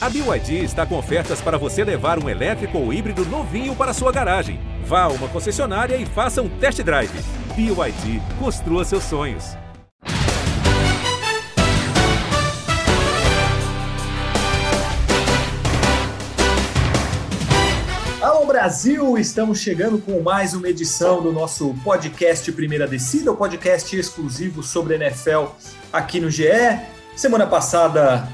A BYD está com ofertas para você levar um elétrico ou híbrido novinho para sua garagem. Vá a uma concessionária e faça um test drive. BYD, construa seus sonhos. Alô Brasil, estamos chegando com mais uma edição do nosso podcast Primeira Descida, o podcast exclusivo sobre NFL aqui no GE. Semana passada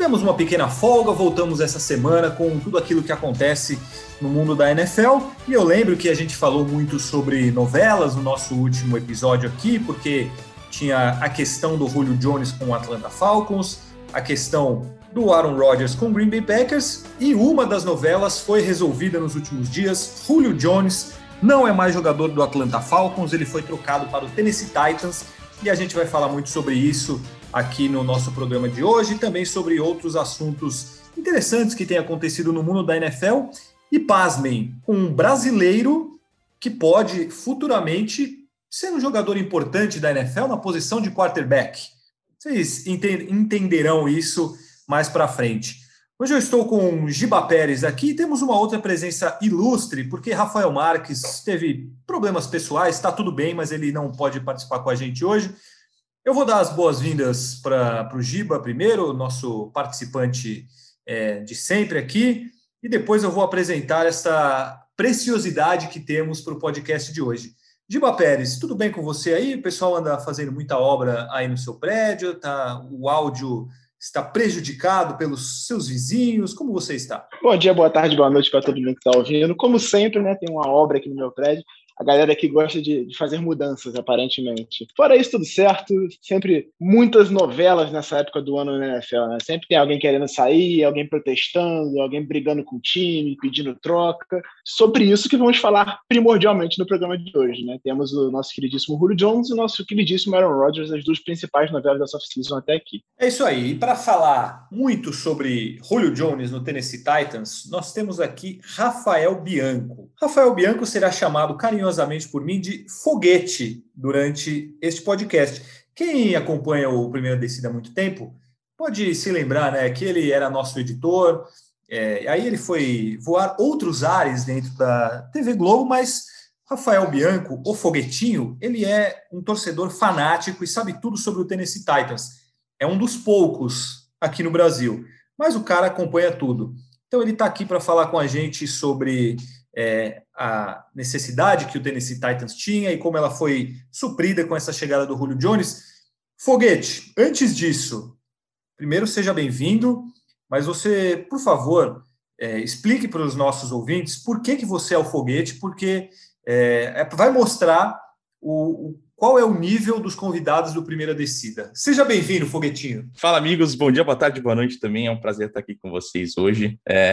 Tivemos uma pequena folga, voltamos essa semana com tudo aquilo que acontece no mundo da NFL. E eu lembro que a gente falou muito sobre novelas no nosso último episódio aqui, porque tinha a questão do Julio Jones com o Atlanta Falcons, a questão do Aaron Rodgers com o Green Bay Packers, e uma das novelas foi resolvida nos últimos dias. Julio Jones não é mais jogador do Atlanta Falcons, ele foi trocado para o Tennessee Titans, e a gente vai falar muito sobre isso aqui no nosso programa de hoje, também sobre outros assuntos interessantes que têm acontecido no mundo da NFL. E pasmem, um brasileiro que pode futuramente ser um jogador importante da NFL na posição de quarterback. Vocês entenderão isso mais para frente. Hoje eu estou com Giba Pérez aqui e temos uma outra presença ilustre, porque Rafael Marques teve problemas pessoais, está tudo bem, mas ele não pode participar com a gente hoje. Eu vou dar as boas-vindas para o Giba primeiro, nosso participante é, de sempre aqui, e depois eu vou apresentar essa preciosidade que temos para o podcast de hoje. Giba Pérez, tudo bem com você aí? O pessoal anda fazendo muita obra aí no seu prédio, tá? O áudio está prejudicado pelos seus vizinhos? Como você está? Bom dia, boa tarde, boa noite para todo mundo que está ouvindo. Como sempre, né, tem uma obra aqui no meu prédio a galera que gosta de, de, fazer mudanças, aparentemente. Fora isso, tudo certo. Sempre muitas novelas nessa época do ano na NFL, né? Sempre tem alguém querendo sair, alguém protestando, alguém brigando com o time, pedindo troca. Sobre isso que vamos falar primordialmente no programa de hoje, né? Temos o nosso queridíssimo Julio Jones e o nosso queridíssimo Aaron Rodgers, as duas principais novelas da off-season até aqui. É isso aí. E para falar muito sobre Julio Jones no Tennessee Titans, nós temos aqui Rafael Bianco. Rafael Bianco será chamado carinhosamente carinhosamente por mim de foguete durante este podcast. Quem acompanha o Primeira Descida há muito tempo pode se lembrar né, que ele era nosso editor, é, aí ele foi voar outros ares dentro da TV Globo, mas Rafael Bianco, o foguetinho, ele é um torcedor fanático e sabe tudo sobre o Tennessee Titans. É um dos poucos aqui no Brasil, mas o cara acompanha tudo. Então ele está aqui para falar com a gente sobre é, a necessidade que o Tennessee Titans tinha e como ela foi suprida com essa chegada do Julio Jones. Foguete, antes disso, primeiro seja bem-vindo, mas você, por favor, é, explique para os nossos ouvintes por que, que você é o foguete, porque é, é vai mostrar o, o qual é o nível dos convidados do Primeira Descida. Seja bem-vindo, Foguetinho. Fala, amigos. Bom dia, boa tarde, boa noite também. É um prazer estar aqui com vocês hoje. É...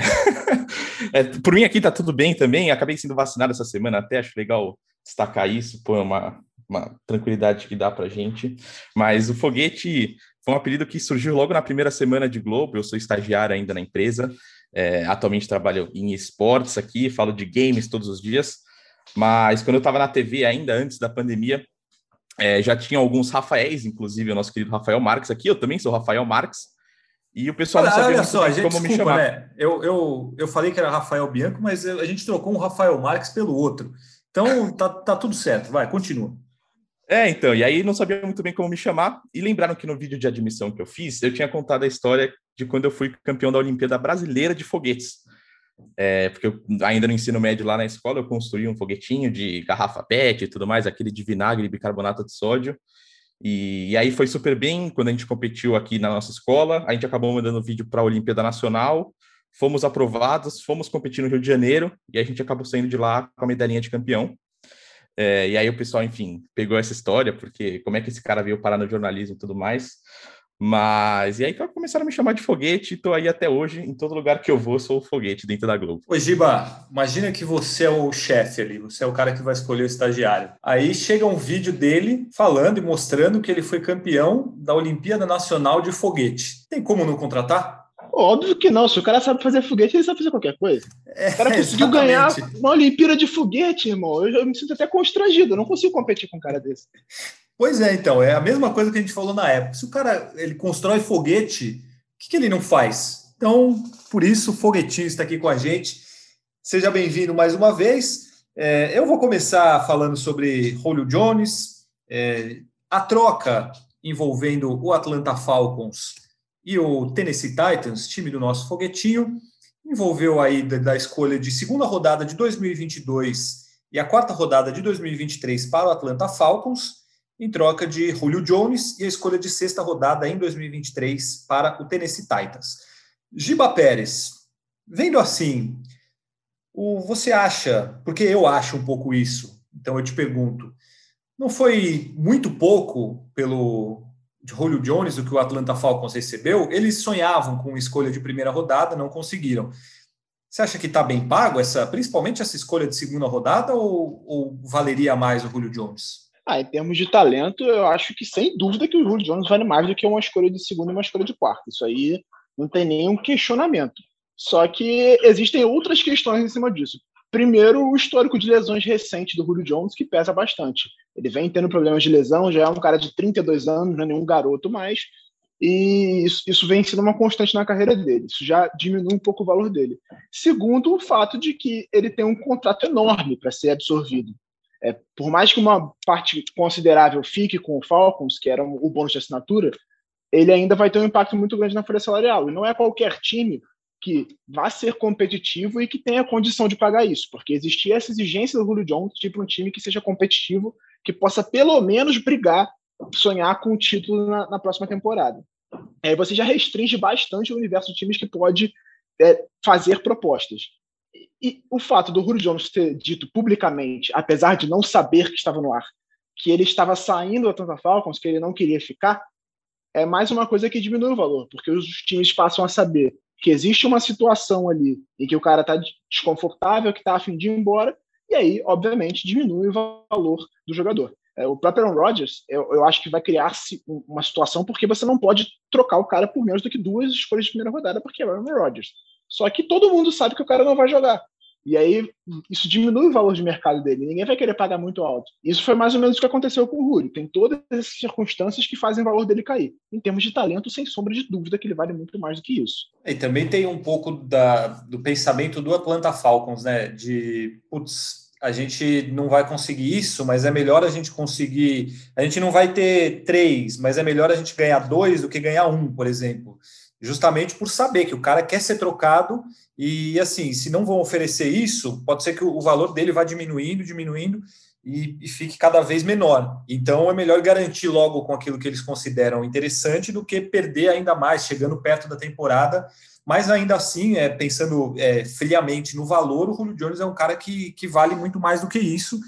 é, por mim aqui tá tudo bem também. Acabei sendo vacinado essa semana, até acho legal destacar isso, pô, é uma, uma tranquilidade que dá pra gente. Mas o Foguete foi um apelido que surgiu logo na primeira semana de Globo. Eu sou estagiário ainda na empresa. É, atualmente trabalho em esportes aqui, falo de games todos os dias. Mas quando eu estava na TV ainda, antes da pandemia, é, já tinha alguns Rafaéis, inclusive o nosso querido Rafael Marques aqui. Eu também sou Rafael Marques. E o pessoal não sabia olha só, gente, como desculpa, me chamar. Né? Eu, eu, eu falei que era Rafael Bianco, mas a gente trocou um Rafael Marques pelo outro. Então tá, tá tudo certo. Vai, continua. É, então, e aí não sabia muito bem como me chamar. E lembraram que no vídeo de admissão que eu fiz, eu tinha contado a história de quando eu fui campeão da Olimpíada Brasileira de Foguetes. É, porque eu, ainda no ensino médio lá na escola eu construí um foguetinho de garrafa PET e tudo mais, aquele de vinagre e bicarbonato de sódio. E, e, aí foi super bem quando a gente competiu aqui na nossa escola. A gente acabou mandando vídeo para a Olimpíada Nacional, fomos aprovados, fomos competir no Rio de Janeiro e a gente acabou saindo de lá com a medalhinha de campeão. É, e aí o pessoal, enfim, pegou essa história, porque como é que esse cara veio parar no jornalismo e tudo mais. Mas, e aí começaram a me chamar de foguete, e tô aí até hoje, em todo lugar que eu vou, sou o foguete dentro da Globo. Ô, Giba, imagina que você é o chefe ali, você é o cara que vai escolher o estagiário. Aí chega um vídeo dele falando e mostrando que ele foi campeão da Olimpíada Nacional de Foguete. Tem como não contratar? Óbvio que não. Se o cara sabe fazer foguete, ele sabe fazer qualquer coisa. É, o cara conseguiu ganhar uma Olimpíada de foguete, irmão. Eu, eu, me sinto até constrangido. Eu não consigo competir com um cara desse. Pois é, então, é a mesma coisa que a gente falou na época. Se o cara ele constrói foguete, o que, que ele não faz? Então, por isso, o Foguetinho está aqui com a gente. Seja bem-vindo mais uma vez. É, eu vou começar falando sobre Julio Jones, é, a troca envolvendo o Atlanta Falcons e o Tennessee Titans, time do nosso Foguetinho, envolveu aí da, da escolha de segunda rodada de 2022 e a quarta rodada de 2023 para o Atlanta Falcons, em troca de Julio Jones e a escolha de sexta rodada em 2023 para o Tennessee Titans. Giba Pérez, vendo assim, o, você acha, porque eu acho um pouco isso, então eu te pergunto, não foi muito pouco pelo Julio Jones o que o Atlanta Falcons recebeu? Eles sonhavam com escolha de primeira rodada, não conseguiram. Você acha que está bem pago essa, principalmente essa escolha de segunda rodada, ou, ou valeria mais o Julio Jones? Ah, em termos de talento, eu acho que sem dúvida que o Julio Jones vale mais do que uma escolha de segunda e uma escolha de quarta. Isso aí não tem nenhum questionamento. Só que existem outras questões em cima disso. Primeiro, o histórico de lesões recente do Julio Jones, que pesa bastante. Ele vem tendo problemas de lesão, já é um cara de 32 anos, não é nenhum garoto mais, e isso, isso vem sendo uma constante na carreira dele. Isso já diminui um pouco o valor dele. Segundo, o fato de que ele tem um contrato enorme para ser absorvido. É, por mais que uma parte considerável fique com o Falcons, que era o bônus de assinatura, ele ainda vai ter um impacto muito grande na folha salarial. E não é qualquer time que vá ser competitivo e que tenha condição de pagar isso, porque existia essa exigência do Julio Jones, tipo um time que seja competitivo, que possa pelo menos brigar, sonhar com o título na, na próxima temporada. Aí você já restringe bastante o universo de times que pode é, fazer propostas. E o fato do Julio Jones ter dito publicamente, apesar de não saber que estava no ar, que ele estava saindo da Atlanta Falcons, que ele não queria ficar, é mais uma coisa que diminui o valor, porque os times passam a saber que existe uma situação ali em que o cara está desconfortável, que está a fim de ir embora, e aí, obviamente, diminui o valor do jogador. É, o próprio Aaron Rodgers, eu, eu acho que vai criar-se uma situação porque você não pode trocar o cara por menos do que duas escolhas de primeira rodada, porque é o Aaron Rodgers. Só que todo mundo sabe que o cara não vai jogar. E aí isso diminui o valor de mercado dele. Ninguém vai querer pagar muito alto. Isso foi mais ou menos o que aconteceu com o Rui. Tem todas essas circunstâncias que fazem o valor dele cair. Em termos de talento, sem sombra de dúvida que ele vale muito mais do que isso. E também tem um pouco da, do pensamento do Atlanta Falcons, né? De putz, a gente não vai conseguir isso, mas é melhor a gente conseguir. A gente não vai ter três, mas é melhor a gente ganhar dois do que ganhar um, por exemplo justamente por saber que o cara quer ser trocado e assim, se não vão oferecer isso, pode ser que o valor dele vá diminuindo, diminuindo e, e, fique cada vez menor. Então é melhor garantir logo com aquilo que eles consideram interessante do que perder ainda mais, chegando perto da temporada. Mas ainda assim, é, pensando é, friamente no valor, o Julio Jones é um cara que, que vale muito mais do que isso.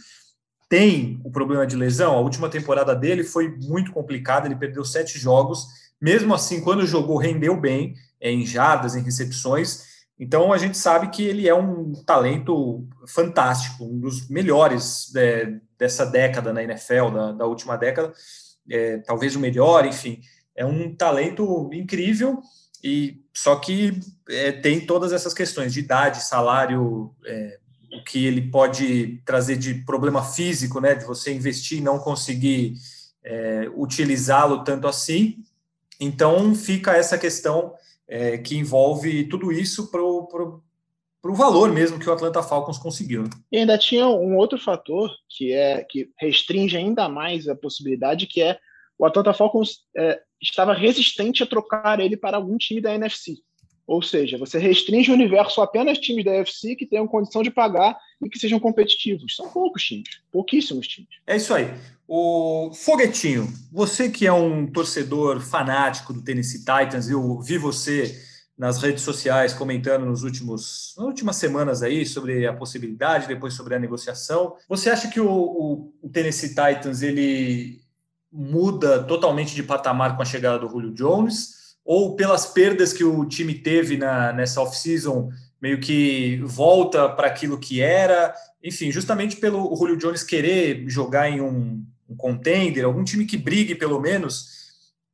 Tem o problema de lesão, a última temporada dele foi muito complicada, ele perdeu sete jogos mesmo assim, quando jogou, rendeu bem é, em jardas, em recepções. Então a gente sabe que ele é um talento fantástico, um dos melhores é, dessa década na NFL, da, da última década, é, talvez o melhor, enfim, é um talento incrível e só que é, tem todas essas questões de idade, salário, é, o que ele pode trazer de problema físico, né, de você investir e não conseguir é, utilizá-lo tanto assim. Então fica essa questão é, que envolve tudo isso para o valor mesmo que o Atlanta Falcons conseguiu. E ainda tinha um outro fator que é que restringe ainda mais a possibilidade, que é o Atlanta Falcons é, estava resistente a trocar ele para algum time da NFC. Ou seja, você restringe o universo apenas times da UFC que tenham condição de pagar e que sejam competitivos. São poucos times, pouquíssimos times. É isso aí. O Foguetinho, você que é um torcedor fanático do Tennessee Titans, eu vi você nas redes sociais comentando nos últimos, nas últimas semanas aí sobre a possibilidade, depois sobre a negociação. Você acha que o, o, Tennessee Titans ele muda totalmente de patamar com a chegada do Julio Jones? ou pelas perdas que o time teve na, nessa off-season, meio que volta para aquilo que era, enfim, justamente pelo Julio Jones querer jogar em um, um contender, algum time que brigue pelo menos.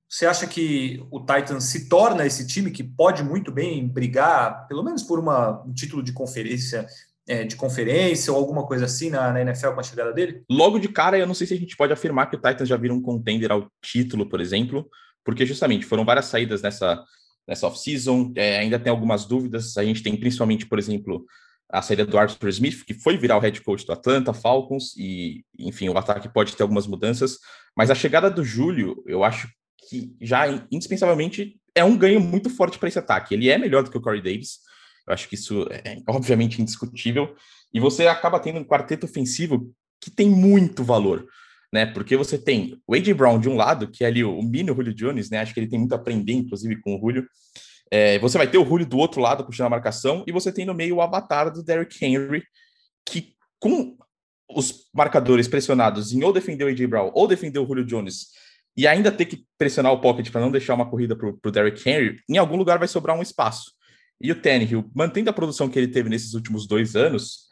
Você acha que o Titans se torna esse time que pode muito bem brigar, pelo menos por uma, um título de conferência, é, de conferência ou alguma coisa assim na, na, NFL com a chegada dele? Logo de cara, eu não sei se a gente pode afirmar que o Titans já vira um contender ao título, por exemplo, porque justamente foram várias saídas nessa nessa off-season. É, ainda tem algumas dúvidas. A gente tem principalmente, por exemplo, a saída do Arthur Smith, que foi virar o head coach do Atlanta Falcons, e, enfim, o ataque pode ter algumas mudanças. Mas a chegada do Júlio, eu acho que já indispensavelmente é um ganho muito forte para esse ataque. Ele é melhor do que o Corey Davis. Eu acho que isso é obviamente indiscutível. E você acaba tendo um quarteto ofensivo que tem muito valor né? Porque você tem o A.J. Brown de um lado, que é ali o mini Julio Jones, né? Acho que ele tem muito a aprender, inclusive, com o Julio. É, você vai ter o Julio do outro lado puxando a marcação, e você tem no meio o avatar do Derrick Henry, que com os marcadores pressionados em ou defender o A.J. Brown ou defender o Julio Jones, e ainda ter que pressionar o pocket para não deixar uma corrida para o Derrick Henry, em algum lugar vai sobrar um espaço. E o Tannehill, mantendo a produção que ele teve nesses últimos dois anos,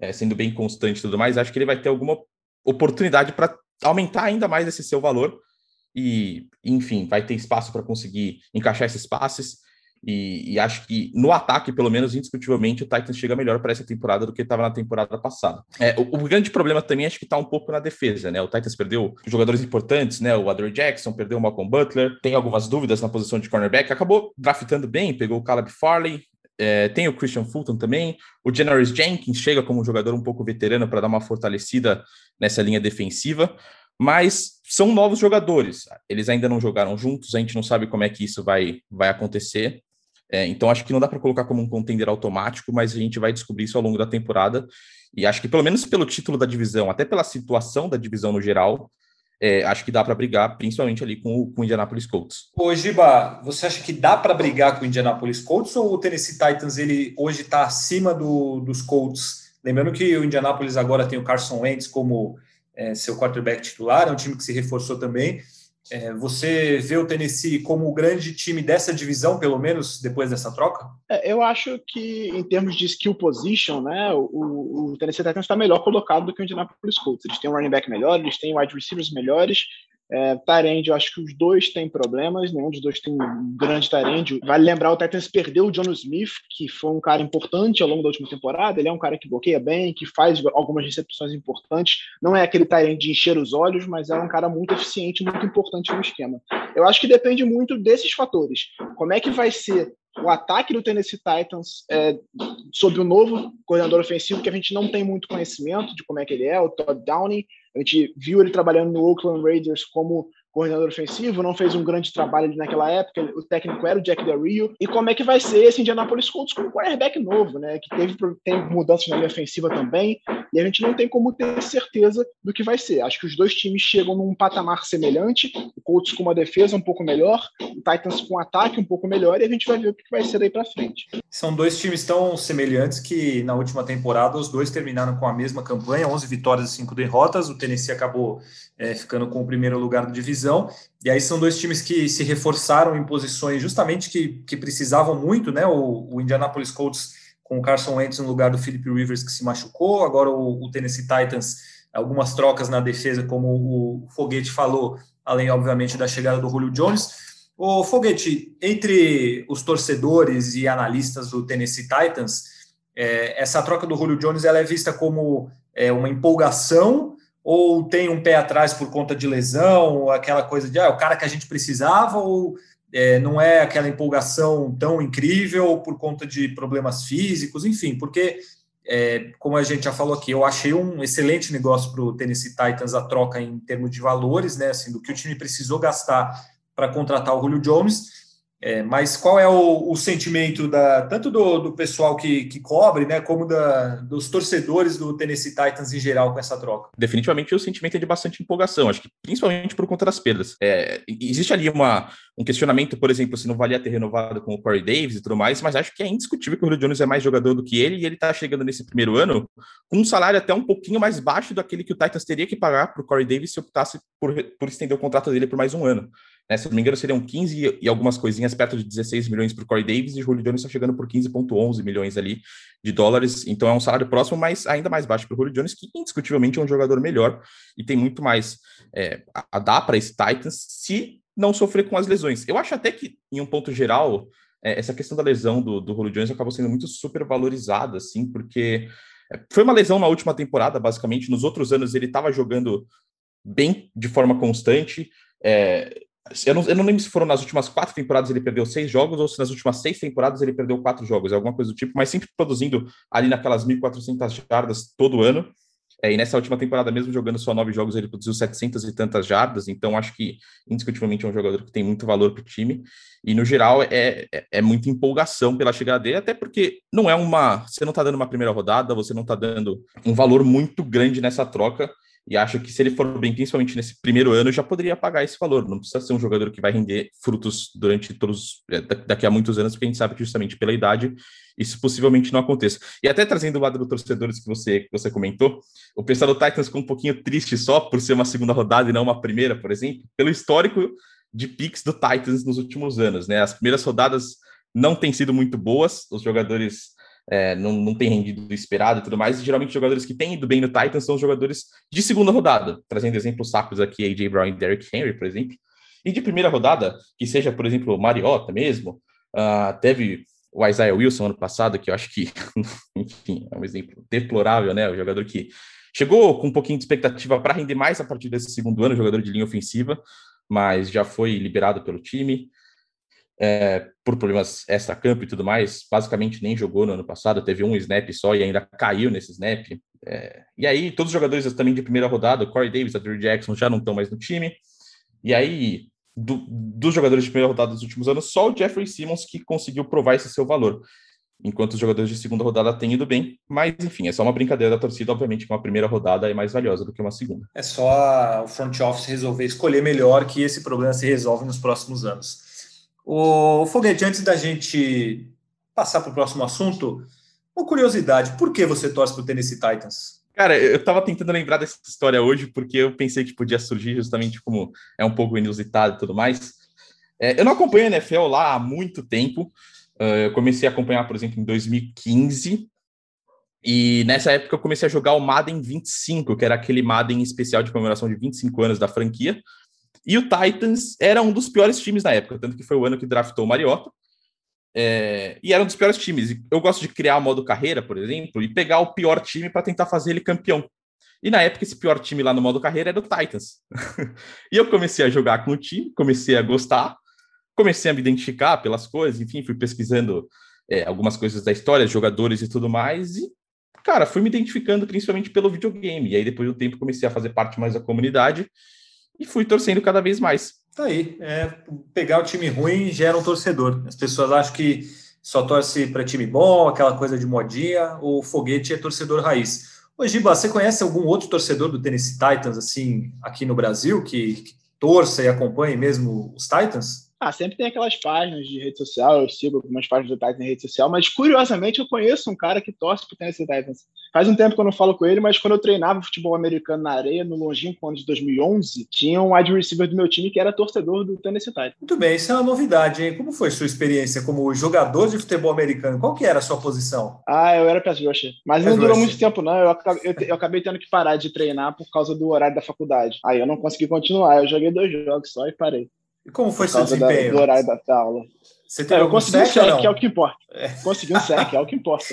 é, sendo bem constante e tudo mais, acho que ele vai ter alguma oportunidade para aumentar ainda mais esse seu valor e, enfim, vai ter espaço para conseguir encaixar esses passes. E, e, acho que no ataque, pelo menos indiscutivelmente, o Titans chega melhor para essa temporada do que estava na temporada passada. É, o, o, grande problema também acho que está um pouco na defesa, né? O Titans perdeu jogadores importantes, né? O Adrian Jackson perdeu o Malcolm Butler, tem algumas dúvidas na posição de cornerback, acabou draftando bem, pegou o Caleb Farley. É, tem o Christian Fulton também, o Janoris Jenkins chega como um jogador um pouco veterano para dar uma fortalecida nessa linha defensiva, mas são novos jogadores. Eles ainda não jogaram juntos, a gente não sabe como é que isso vai, vai acontecer. É, então acho que não dá para colocar como um contender automático, mas a gente vai descobrir isso ao longo da temporada. E acho que pelo menos pelo título da divisão, até pela situação da divisão no geral, é, acho que dá para brigar, principalmente ali com o, com o Indianapolis Colts. Ô, Giba, você acha que dá para brigar com o Indianapolis Colts ou o Tennessee Titans ele hoje está acima do, dos Colts? Lembrando que o Indianapolis agora tem o Carson Wentz como é, seu quarterback titular, é um time que se reforçou também. É, você vê o Tennessee como o grande time dessa divisão, pelo menos depois dessa troca? É, eu acho que, em termos de skill position, né, o, o Tennessee Titans está melhor colocado do que o Indianapolis Colts. Eles têm um running back melhor, eles têm wide receivers melhores, é, Tyrande, eu acho que os dois têm problemas, nenhum dos dois tem um grande Tyrande. Vale lembrar, o Titans perdeu o John Smith, que foi um cara importante ao longo da última temporada. Ele é um cara que bloqueia bem, que faz algumas recepções importantes. Não é aquele Tyrande de encher os olhos, mas é um cara muito eficiente, muito importante no esquema. Eu acho que depende muito desses fatores. Como é que vai ser o ataque do Tennessee Titans é, sobre o novo coordenador ofensivo, que a gente não tem muito conhecimento de como é que ele é, o Todd Downey. A gente viu ele trabalhando no Oakland Raiders como coordenador ofensivo, não fez um grande trabalho naquela época, o técnico era o Jack Del Rio, e como é que vai ser esse Indianapolis Colts com um quarterback novo, né, que teve tem mudanças na linha ofensiva também, e a gente não tem como ter certeza do que vai ser. Acho que os dois times chegam num patamar semelhante, o Colts com uma defesa um pouco melhor, o Titans com um ataque um pouco melhor, e a gente vai ver o que vai ser daí para frente. São dois times tão semelhantes que na última temporada os dois terminaram com a mesma campanha, 11 vitórias e 5 derrotas, o Tennessee acabou é, ficando com o primeiro lugar da divisão. E aí são dois times que se reforçaram em posições justamente que, que precisavam muito, né? O, o Indianapolis Colts com o Carson Wentz no lugar do Philip Rivers que se machucou, agora o, o Tennessee Titans, algumas trocas na defesa, como o Foguete falou, além, obviamente, da chegada do Julio Jones. O Foguete, entre os torcedores e analistas do Tennessee Titans, é, essa troca do Julio Jones ela é vista como é, uma empolgação ou tem um pé atrás por conta de lesão, aquela coisa de ah, o cara que a gente precisava, ou é, não é aquela empolgação tão incrível por conta de problemas físicos, enfim, porque, é, como a gente já falou aqui, eu achei um excelente negócio para o Tennessee Titans a troca em termos de valores, né, assim, do que o time precisou gastar para contratar o Julio Jones é, mas qual é o, o sentimento da, tanto do, do pessoal que, que cobre, né, como da, dos torcedores do Tennessee Titans em geral com essa troca? Definitivamente o sentimento é de bastante empolgação, acho que principalmente por conta das perdas. É, existe ali uma, um questionamento, por exemplo, se não valia ter renovado com o Corey Davis e tudo mais, mas acho que é indiscutível que o Julio Jones é mais jogador do que ele e ele está chegando nesse primeiro ano com um salário até um pouquinho mais baixo daquele que o Titans teria que pagar para o Corey Davis se optasse por, por estender o contrato dele por mais um ano. Né? Se não me engano, seriam 15 e algumas coisinhas perto de 16 milhões para o Corey Davis e o Julio Jones está chegando por 15,11 milhões ali de dólares. Então é um salário próximo, mas ainda mais baixo para o Julio Jones, que indiscutivelmente é um jogador melhor e tem muito mais é, a dar para esse Titans se não sofrer com as lesões. Eu acho até que, em um ponto geral, é, essa questão da lesão do, do Julio Jones acabou sendo muito super valorizada, assim, porque é, foi uma lesão na última temporada, basicamente. Nos outros anos ele estava jogando bem de forma constante. É, Eu não, eu não lembro se foram nas últimas quatro temporadas ele perdeu seis jogos ou se nas últimas seis temporadas ele perdeu quatro jogos, alguma coisa do tipo, mas sempre produzindo ali naquelas 1.400 jardas todo ano. É, e nessa última temporada, mesmo jogando só nove jogos, ele produziu 700 e tantas jardas. Então, acho que indiscutivelmente é um jogador que tem muito valor para o time. E no geral, é, é, é, muita empolgação pela chegada dele, até porque não é uma. Você não está dando uma primeira rodada, você não está dando um valor muito grande nessa troca. E acho que se ele for bem, principalmente nesse primeiro ano, já poderia pagar esse valor. Não precisa ser um jogador que vai render frutos durante todos é, daqui a muitos anos, porque a gente sabe que justamente pela idade isso possivelmente não aconteça. E até trazendo o lado do torcedores que você, que você comentou, o pessoal do Titans ficou um pouquinho triste só por ser uma segunda rodada e não uma primeira, por exemplo, pelo histórico de picks do Titans nos últimos anos. Né? As primeiras rodadas não têm sido muito boas, os jogadores é, não, não têm rendido esperado e tudo mais. E geralmente, jogadores que têm ido bem no Titans são jogadores de segunda rodada, trazendo exemplos sacos aqui, A.J. Brown e Derrick Henry, por exemplo. E de primeira rodada, que seja, por exemplo, Mariota mesmo, uh, teve o Isaiah Wilson ano passado, que eu acho que, enfim, é um exemplo deplorável, né? O jogador que chegou com um pouquinho de expectativa para render mais a partir desse segundo ano, jogador de linha ofensiva, mas já foi liberado pelo time é, por problemas extra-campo e tudo mais, basicamente nem jogou no ano passado, teve um snap só e ainda caiu nesse snap. É, e aí, todos os jogadores também de primeira rodada, Corey Davis, a Drew Jackson, já não estão mais no time. E aí, do, dos jogadores de primeira rodada dos últimos anos, só o Jeffrey Simmons que conseguiu provar esse seu valor. Enquanto os jogadores de segunda rodada têm ido bem, mas enfim, é só uma brincadeira da torcida. Obviamente que uma primeira rodada é mais valiosa do que uma segunda. É só o front office resolver escolher melhor que esse problema se resolve nos próximos anos. O Foguete, antes da gente passar para o próximo assunto, uma curiosidade: por que você torce para o Tennessee Titans? Cara, eu estava tentando lembrar dessa história hoje porque eu pensei que podia surgir justamente como é um pouco inusitado e tudo mais. É, eu não acompanho a NFL lá há muito tempo. Uh, eu comecei a acompanhar, por exemplo, em 2015. E nessa época eu comecei a jogar o Madden 25, que era aquele Madden especial de comemoração de 25 anos da franquia. E o Titans era um dos piores times na época, tanto que foi o ano que draftou o Mariota. É, e era um dos piores times. Eu gosto de criar modo carreira, por exemplo, e pegar o pior time para tentar fazer ele campeão. E na época, esse pior time lá no modo carreira era o Titans. e eu comecei a jogar com o time, comecei a gostar, comecei a me identificar pelas coisas, enfim, fui pesquisando é, algumas coisas da história, jogadores e tudo mais, e, cara, fui me identificando principalmente pelo videogame. E aí, depois do tempo, comecei a fazer parte mais da comunidade e fui torcendo cada vez mais. Tá aí, é, pegar o time ruim gera um torcedor. As pessoas acham que só torce para time bom, aquela coisa de modinha, o foguete é torcedor raiz. Ô, Giba, você conhece algum outro torcedor do Tennessee Titans, assim, aqui no Brasil, que, que torça e acompanhe mesmo os Titans? Ah, sempre tem aquelas páginas de rede social, eu sigo algumas páginas do Titans em rede social, mas curiosamente eu conheço um cara que torce pro Tennessee Titans. Faz um tempo que eu não falo com ele, mas quando eu treinava futebol americano na areia, no longínquo ano de 2011, tinha um wide receiver do meu time que era torcedor do Tennessee Titans. Muito bem, isso é uma novidade, hein? Como foi sua experiência como jogador de futebol americano? Qual que era a sua posição? Ah, eu era pass rusher, mas pass não durou muito tempo não, eu acabei, eu, eu acabei tendo que parar de treinar por causa do horário da faculdade. Aí eu não consegui continuar, eu joguei dois jogos só e parei. E como foi seu desempenho? Da, do horário da aula. Você teve é, eu consegui um sec, que é o que importa. É. Consegui um sec, é o que importa.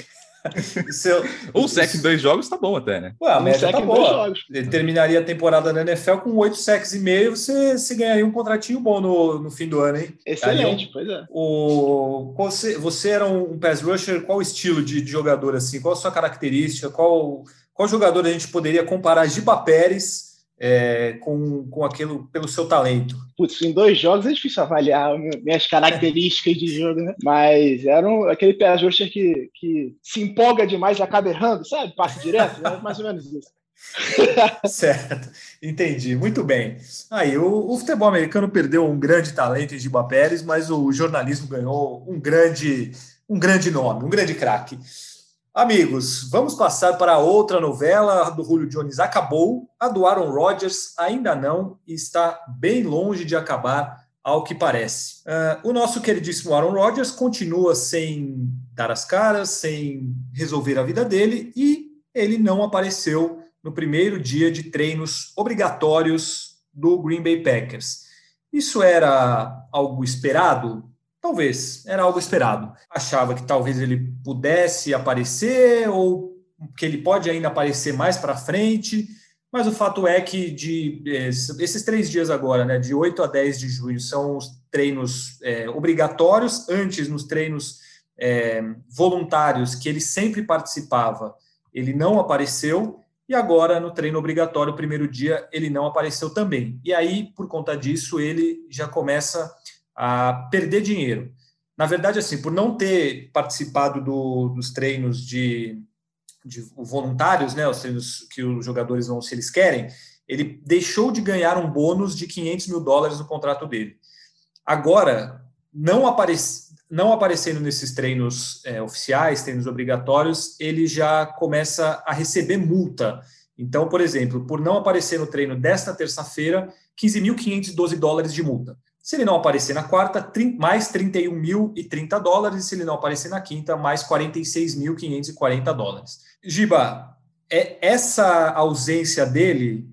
Seu... Um sec em dois jogos tá bom até, né? Ué, a um média tá boa. Ele terminaria a temporada na NFL com oito secs e meio, você, você ganharia um contratinho bom no, no fim do ano, hein? Excelente, Aí, pois é. O, você, você era um pass rusher, qual estilo de, de, jogador assim? Qual a sua característica? Qual, qual jogador a gente poderia comparar Giba Pérez é, com, com aquilo pelo seu talento? Putz, em dois jogos é difícil avaliar minhas características de jogo, né? Mas era um, aquele pé rusher que, que se empolga demais e acaba errando, sabe? Passa direto, é mais ou menos isso. certo, entendi, muito bem. Aí o, o, futebol americano perdeu um grande talento em Giba Pérez, mas o jornalismo ganhou um grande, um grande nome, um grande craque. Amigos, vamos passar para outra novela do Julio Jones. Acabou, a do Aaron Rodgers ainda não e está bem longe de acabar, ao que parece. Uh, o nosso queridíssimo Aaron Rodgers continua sem dar as caras, sem resolver a vida dele e ele não apareceu no primeiro dia de treinos obrigatórios do Green Bay Packers. Isso era algo esperado? Talvez, era algo esperado. Achava que talvez ele pudesse aparecer ou que ele pode ainda aparecer mais para frente. Mas o fato é que de esses três dias agora, né, de 8 a 10 de junho, são os treinos é, obrigatórios. Antes, nos treinos é, voluntários, que ele sempre participava, ele não apareceu. E agora, no treino obrigatório, primeiro dia, ele não apareceu também. E aí, por conta disso, ele já começa a perder dinheiro. Na verdade, assim, por não ter participado do, dos treinos de, de voluntários, né, os treinos que os jogadores vão, se eles querem, ele deixou de ganhar um bônus de 500 mil dólares no contrato dele. Agora, não, não aparecendo nesses treinos é, oficiais, treinos obrigatórios, ele já começa a receber multa. Então, por exemplo, por não aparecer no treino desta terça-feira, 15.512 dólares de multa. Se ele não aparecer na quarta, mais 31.030 dólares. E se ele não aparecer na quinta, mais 46.540 dólares. Giba, é, essa ausência dele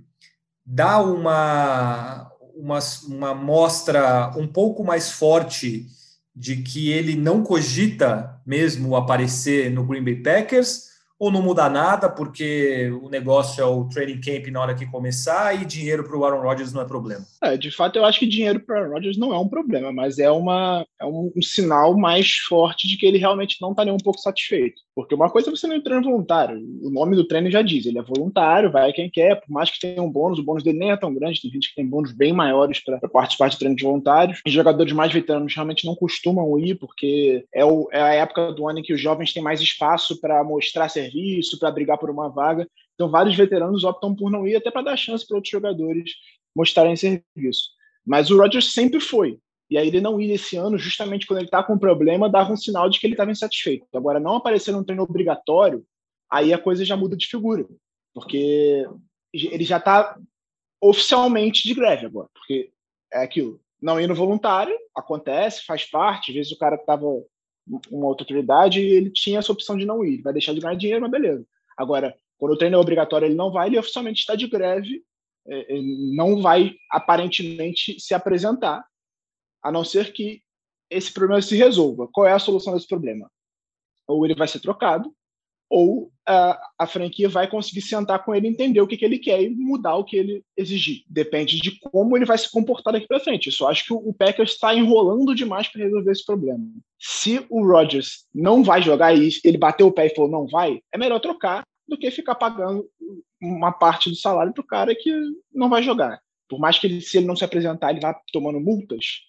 dá uma, uma, uma mostra um pouco mais forte de que ele não cogita mesmo aparecer no Green Bay Packers ou não muda nada porque o negócio é o training camp na hora que começar e dinheiro para o Aaron Rodgers não é problema? É, de fato, eu acho que dinheiro para o Aaron Rodgers não é um problema, mas é, uma, é um, um sinal mais forte de que ele realmente não está nem um pouco satisfeito. Porque uma coisa é você não treino voluntário, o nome do treino já diz, ele é voluntário, vai quem quer, por mais que tenha um bônus, o bônus dele nem é tão grande, tem gente que tem bônus bem maiores para participar de treinos voluntários. Os jogadores mais veteranos realmente não costumam ir, porque é, o, é a época do ano em que os jovens têm mais espaço para mostrar serviço serviço, para brigar por uma vaga. Então, vários veteranos optam por não ir, até para dar chance para outros jogadores mostrarem serviço. Mas o Rodgers sempre foi. E aí ele não ir esse ano, justamente quando ele está com um problema, dava um sinal de que ele estava insatisfeito. Agora, não aparecer num treino obrigatório, aí a coisa já muda de figura. Porque ele já está oficialmente de greve agora. Porque é aquilo. Não ir no voluntário, acontece, faz parte. Às vezes o cara estava uma outra autoridade e ele tinha essa opção de não ir. Vai deixar de ganhar dinheiro, mas beleza. Agora, quando o treino é obrigatório, ele não vai, ele oficialmente está de greve, é, não vai aparentemente se apresentar, a não ser que esse problema se resolva. Qual é a solução desse problema? Ou ele vai ser trocado, ou a, a, franquia vai conseguir sentar com ele, entender o que, que ele quer e mudar o que ele exigir. Depende de como ele vai se comportar daqui para frente. Eu só acho que o, o Packers está enrolando demais para resolver esse problema. Se o Rodgers não vai jogar e ele bateu o pé e falou não vai, é melhor trocar do que ficar pagando uma parte do salário para o cara que não vai jogar. Por mais que ele, se ele não se apresentar, ele vá tomando multas,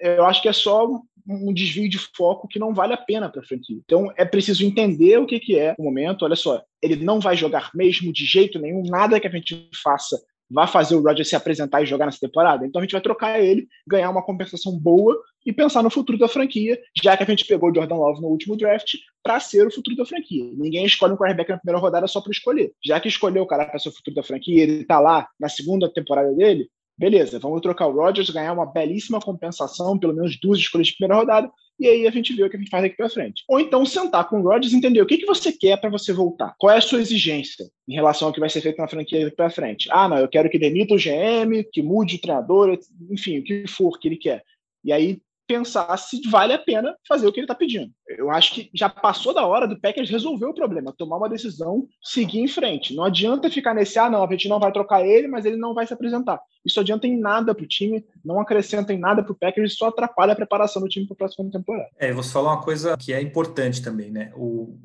eu acho que é só um desvio de foco que não vale a pena para a franquia. Então é preciso entender o que, que é o momento. Olha só, ele não vai jogar mesmo de jeito nenhum, nada que a gente faça vai fazer o Roger se apresentar e jogar nessa temporada. Então a gente vai trocar ele, ganhar uma compensação boa e pensar no futuro da franquia, já que a gente pegou o Jordan Love no último draft para ser o futuro da franquia. Ninguém escolhe um quarterback na primeira rodada só para escolher. Já que escolheu o cara para ser o futuro da franquia, ele está lá na segunda temporada dele, Beleza, vamos trocar o Rodgers, ganhar uma belíssima compensação, pelo menos duas escolhas de primeira rodada, e aí a gente vê o que a gente faz daqui para frente. Ou então sentar com o Rodgers e entender o que, que você quer para você voltar. Qual é a sua exigência em relação ao que vai ser feito na franquia daqui para frente? Ah, não, eu quero que demita o GM, que mude o treinador, enfim, o que for que ele quer. E aí pensar se vale a pena fazer o que ele está pedindo. Eu acho que já passou da hora do Packers resolver o problema, tomar uma decisão, seguir em frente. Não adianta ficar nesse, ah, não, a gente não vai trocar ele, mas ele não vai se apresentar. Isso adianta em nada para o time, não acrescenta em nada para o Packers só atrapalha a preparação do time para a próxima temporada. É, você falou uma coisa que é importante também, né? O...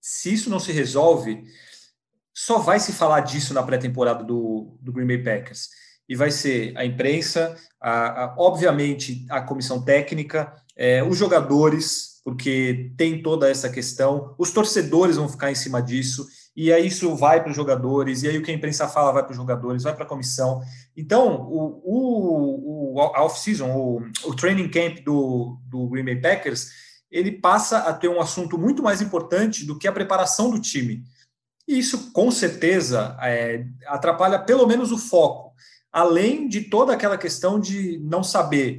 Se isso não se resolve, só vai se falar disso na pré-temporada do, do Green Bay Packers e vai ser a imprensa, a, a, obviamente a comissão técnica, é, os jogadores, porque tem toda essa questão, os torcedores vão ficar em cima disso, e aí isso vai para os jogadores, e aí o que a imprensa fala vai para os jogadores, vai para a comissão. Então, o, o, o a off-season, o, o training camp do, do Green Bay Packers, ele passa a ter um assunto muito mais importante do que a preparação do time. E isso, com certeza, é, atrapalha pelo menos o foco além de toda aquela questão de não saber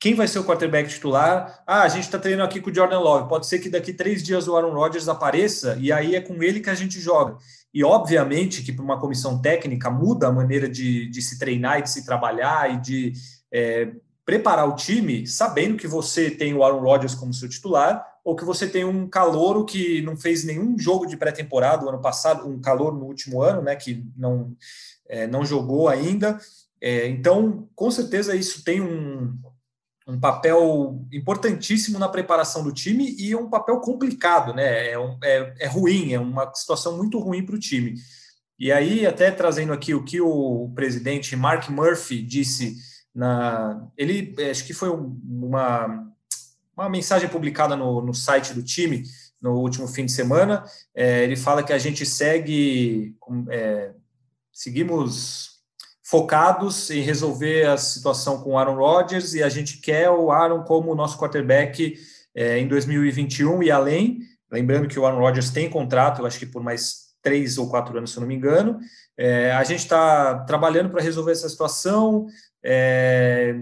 quem vai ser o quarterback titular. Ah, a gente está treinando aqui com o Jordan Love. Pode ser que daqui três dias o Aaron Rodgers apareça e aí é com ele que a gente joga. E obviamente que para uma comissão técnica muda a maneira de, de, se treinar e de se trabalhar e de é, preparar o time, sabendo que você tem o Aaron Rodgers como seu titular, ou que você tem um calouro que não fez nenhum jogo de pré-temporada o ano passado, um calor no último ano, né, que não, é, não jogou ainda. É, então, com certeza, isso tem um, um papel importantíssimo na preparação do time e é um papel complicado, né? É, é, é ruim, é uma situação muito ruim para o time. E aí, até trazendo aqui o que o presidente Mark Murphy disse na. Ele acho que foi uma, uma mensagem publicada no, no site do time no último fim de semana. É, ele fala que a gente segue. É, seguimos focados em resolver a situação com o Aaron Rodgers e a gente quer o Aaron como nosso quarterback é, em 2021 e além. Lembrando que o Aaron Rodgers tem contrato, eu acho que por mais três ou quatro anos, se eu não me engano. É, a gente está trabalhando para resolver essa situação é,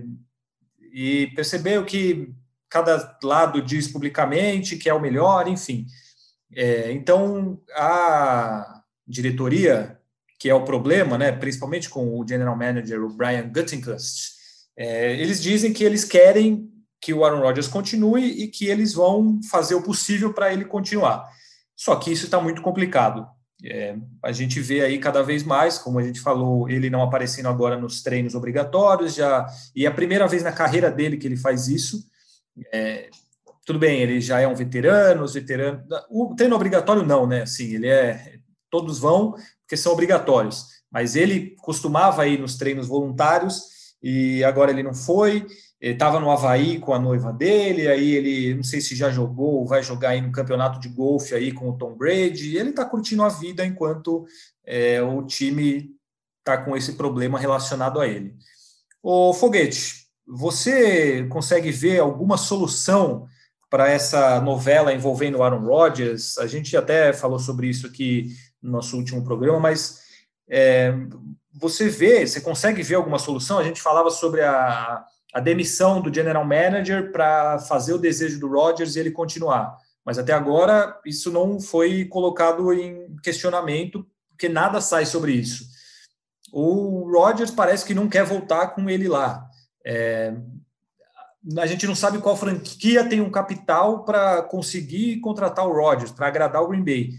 e perceber o que cada lado diz publicamente, que é o melhor, enfim. É, então, a diretoria que é o problema, né, principalmente com o general manager, o Brian Gutekunst, é, eles dizem que eles querem que o Aaron Rodgers continue e que eles vão fazer o possível para ele continuar. Só que isso está muito complicado. É, a gente vê aí cada vez mais, como a gente falou, ele não aparecendo agora nos treinos obrigatórios, já e é a primeira vez na carreira dele que ele faz isso. É, tudo bem, ele já é um veterano, os veteranos. O treino obrigatório não, né? Assim, ele é. Todos vão, porque são obrigatórios. Mas ele costumava ir nos treinos voluntários e agora ele não foi. Estava no Havaí com a noiva dele, aí ele não sei se já jogou ou vai jogar aí no campeonato de golfe aí com o Tom Brady. ele está curtindo a vida enquanto é, o time está com esse problema relacionado a ele. O Foguete, você consegue ver alguma solução para essa novela envolvendo Aaron Rodgers? A gente até falou sobre isso aqui no nosso último programa, mas é, você vê, você consegue ver alguma solução? A gente falava sobre a, a demissão do general manager para fazer o desejo do Rodgers e ele continuar. Mas até agora isso não foi colocado em questionamento, porque nada sai sobre isso. O Rodgers parece que não quer voltar com ele lá. É, a gente não sabe qual franquia tem um capital para conseguir contratar o Rodgers, para agradar o Green Bay.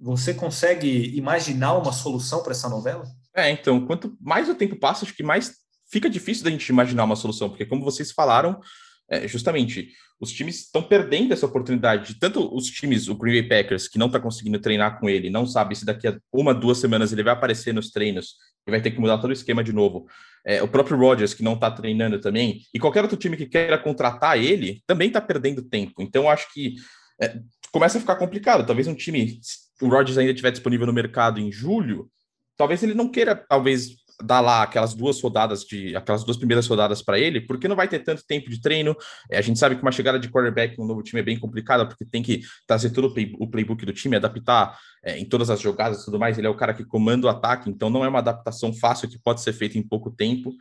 Você consegue imaginar uma solução para essa novela? É, então, quanto mais o tempo passa, acho que mais fica difícil da gente imaginar uma solução, porque como vocês falaram, é, justamente, os times estão perdendo essa oportunidade. Tanto os times, o Green Bay Packers, que não está conseguindo treinar com ele, não sabe se daqui a uma, duas semanas ele vai aparecer nos treinos e vai ter que mudar todo o esquema de novo. É, o próprio Rodgers, que não está treinando também, e qualquer outro time que queira contratar ele, também está perdendo tempo. Então, acho que é, começa a ficar complicado. Talvez um time, o Rodgers ainda estiver disponível no mercado em julho, talvez ele não queira, talvez, dar lá aquelas duas rodadas de aquelas duas primeiras rodadas para ele, porque não vai ter tanto tempo de treino. É, a gente sabe que uma chegada de quarterback no novo time é bem complicada, porque tem que trazer todo o, play, o playbook do time, adaptar é, em todas as jogadas e tudo mais. Ele é o cara que comanda o ataque, então não é uma adaptação fácil que pode ser feita em pouco tempo.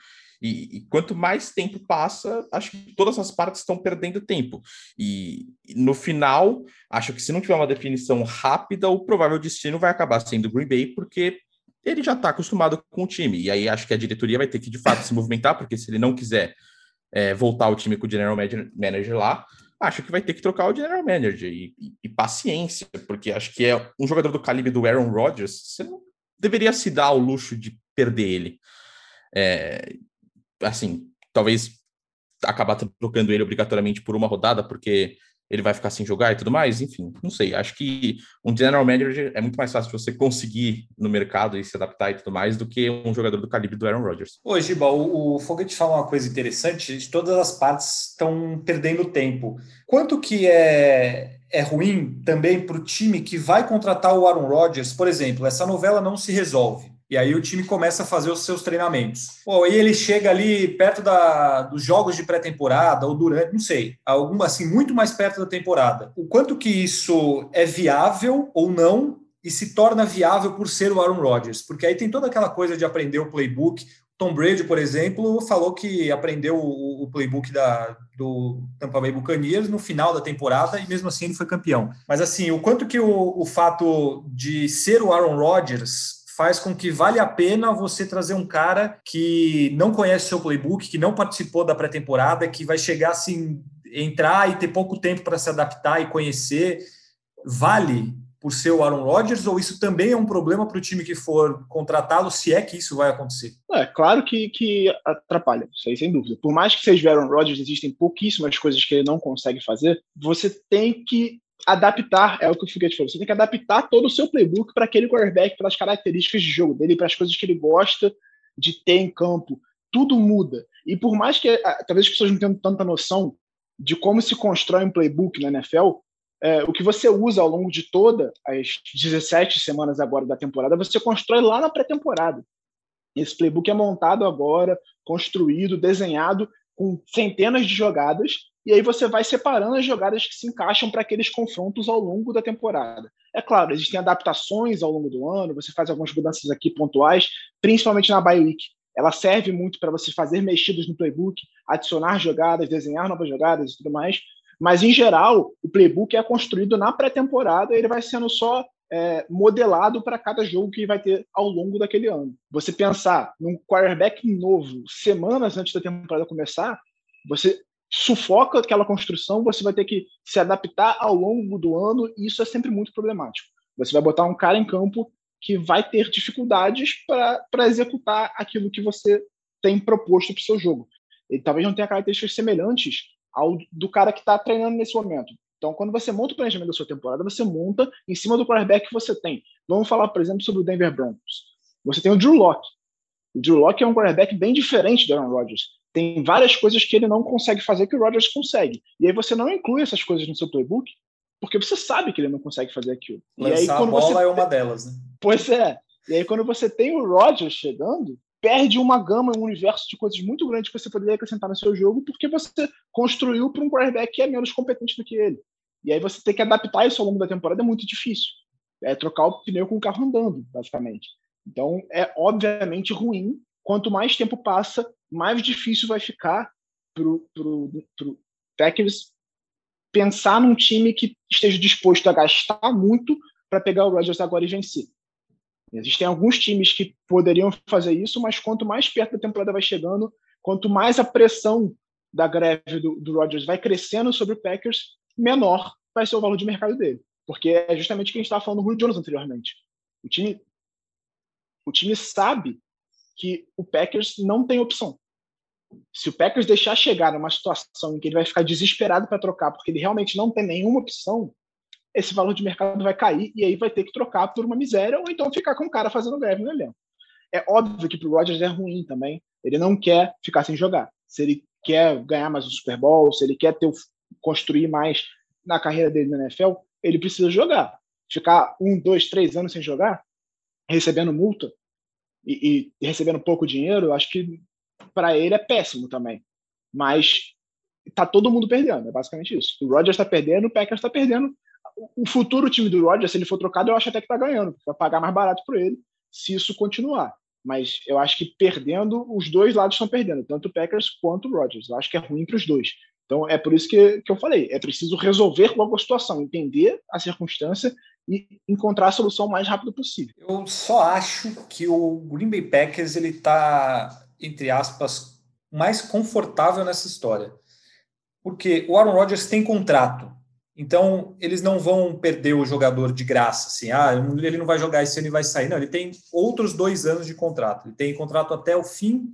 E, e, quanto mais tempo passa, acho que todas as partes estão perdendo tempo. E, e, no final, acho que se não tiver uma definição rápida, o provável destino vai acabar sendo Green Bay, porque ele já está acostumado com o time. E aí acho que a diretoria vai ter que, de fato, se movimentar, porque se ele não quiser é, voltar o time com o general manager lá, acho que vai ter que trocar o general manager. E, e paciência, porque acho que é um jogador do calibre do Aaron Rodgers, você não deveria se dar ao luxo de perder ele. É, assim, talvez acabar trocando ele obrigatoriamente por uma rodada, porque ele vai ficar sem jogar e tudo mais, enfim, não sei. Acho que um general manager é muito mais fácil você conseguir no mercado e se adaptar e tudo mais do que um jogador do calibre do Aaron Rodgers. Ô, Giba, o, o fala uma coisa interessante, de todas as partes estão perdendo tempo. Quanto que é, é ruim também para o time que vai contratar o Aaron Rodgers, por exemplo, essa novela não se resolve. E aí o time começa a fazer os seus treinamentos. Pô, e ele chega ali perto da, dos jogos de pré-temporada ou durante, não sei, alguma assim, muito mais perto da temporada. O quanto que isso é viável ou não e se torna viável por ser o Aaron Rodgers? Porque aí tem toda aquela coisa de aprender o playbook. Tom Brady, por exemplo, falou que aprendeu o, o playbook da, do Tampa Bay Buccaneers no final da temporada e mesmo assim ele foi campeão. Mas assim, o quanto que o, o fato de ser o Aaron Rodgers faz com que vale a pena você trazer um cara que não conhece seu playbook, que não participou da pré-temporada, que vai chegar assim entrar e ter pouco tempo para se adaptar e conhecer, vale por ser o Aaron Rodgers ou isso também é um problema para o time que for contratá-lo, se é que isso vai acontecer? É claro que, que atrapalha, isso aí sem dúvida. Por mais que seja o Aaron Rodgers, existem pouquíssimas coisas que ele não consegue fazer, você tem que adaptar, é o que o Figueiredo falou, você tem que adaptar todo o seu playbook para aquele quarterback, pelas características de jogo dele, para as coisas que ele gosta de ter em campo. Tudo muda. E por mais que ah, talvez as pessoas não tenham tanta noção de como se constrói um playbook na NFL, é, o que você usa ao longo de toda as 17 semanas agora da temporada, você constrói lá na pré-temporada. Esse playbook é montado agora, construído, desenhado com centenas de jogadas e aí você vai separando as jogadas que se encaixam para aqueles confrontos ao longo da temporada. É claro, existem adaptações ao longo do ano, você faz algumas mudanças aqui pontuais, principalmente na bye week. Ela serve muito para você fazer mexidas no playbook, adicionar jogadas, desenhar novas jogadas e tudo mais. Mas, em geral, o playbook é construído na pré-temporada ele vai sendo só é, modelado para cada jogo que vai ter ao longo daquele ano. Você pensar num quarterback novo semanas antes da temporada começar, você sufoca aquela construção, você vai ter que se adaptar ao longo do ano, e isso é sempre muito problemático. Você vai botar um cara em campo que vai ter dificuldades para executar aquilo que você tem proposto para o seu jogo. Ele talvez não tenha características semelhantes ao do cara que está treinando nesse momento. Então, quando você monta o planejamento da sua temporada, você monta em cima do quarterback que você tem. Vamos falar, por exemplo, sobre o Denver Broncos. Você tem o Drew Locke. O Drew Locke é um quarterback bem diferente do Aaron Rodgers. Tem várias coisas que ele não consegue fazer que o Rodgers consegue. E aí você não inclui essas coisas no seu playbook, porque você sabe que ele não consegue fazer aquilo. Lançar e aí, quando a bola você... é uma delas, né? Pois é. E aí, quando você tem o Rodgers chegando, perde uma gama, um universo de coisas muito grande que você poderia acrescentar no seu jogo, porque você construiu para um quarterback que é menos competente do que ele. E aí você ter que adaptar isso ao longo da temporada é muito difícil. É trocar o pneu com o carro andando, basicamente. Então, é obviamente ruim. Quanto mais tempo passa, mais difícil vai ficar para o Packers pensar num time que esteja disposto a gastar muito para pegar o Rodgers agora e vencer. Existem alguns times que poderiam fazer isso, mas quanto mais perto da temporada vai chegando, quanto mais a pressão da greve do, do Rodgers vai crescendo sobre o Packers, menor vai ser o valor de mercado dele. Porque é justamente o que a gente estava falando do Julio Jones anteriormente. O time, o time sabe que o Packers não tem opção. Se o Packers deixar chegar numa situação em que ele vai ficar desesperado para trocar, porque ele realmente não tem nenhuma opção, esse valor de mercado vai cair e aí vai ter que trocar por uma miséria ou então ficar com o cara fazendo greve no elenco. É óbvio que para o Rodgers é ruim também. Ele não quer ficar sem jogar. Se ele quer ganhar mais um Super Bowl, se ele quer ter, construir mais na carreira dele na NFL, ele precisa jogar. Ficar um, dois, três anos sem jogar, recebendo multa e, e recebendo pouco dinheiro, acho que para ele é péssimo também. Mas tá todo mundo perdendo, é basicamente isso. O Rodgers está perdendo, o Packers está perdendo. O futuro time do Rodgers, se ele for trocado, eu acho até que está ganhando, vai pagar mais barato por ele se isso continuar. Mas eu acho que perdendo, os dois lados estão perdendo, tanto o Packers quanto o Rodgers. Eu acho que é ruim para os dois. Então é por isso que, que eu falei: é preciso resolver logo a situação, entender a circunstância e encontrar a solução o mais rápido possível. Eu só acho que o Green Bay Packers ele está entre aspas, mais confortável nessa história. Porque o Aaron Rodgers tem contrato. Então, eles não vão perder o jogador de graça, assim, ah, ele não vai jogar esse ano e vai sair. Não, ele tem outros dois anos de contrato. Ele tem contrato até o fim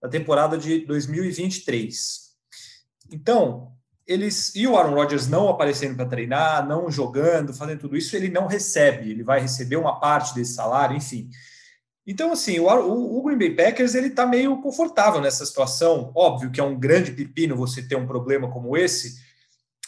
da temporada de 2023. Então, eles e o Aaron Rodgers não aparecendo para treinar, não jogando, fazendo tudo isso, ele não recebe. Ele vai receber uma parte desse salário, enfim. Então, assim, o, o, Green Bay Packers ele está meio confortável nessa situação. Óbvio que é um grande pepino você ter um problema como esse,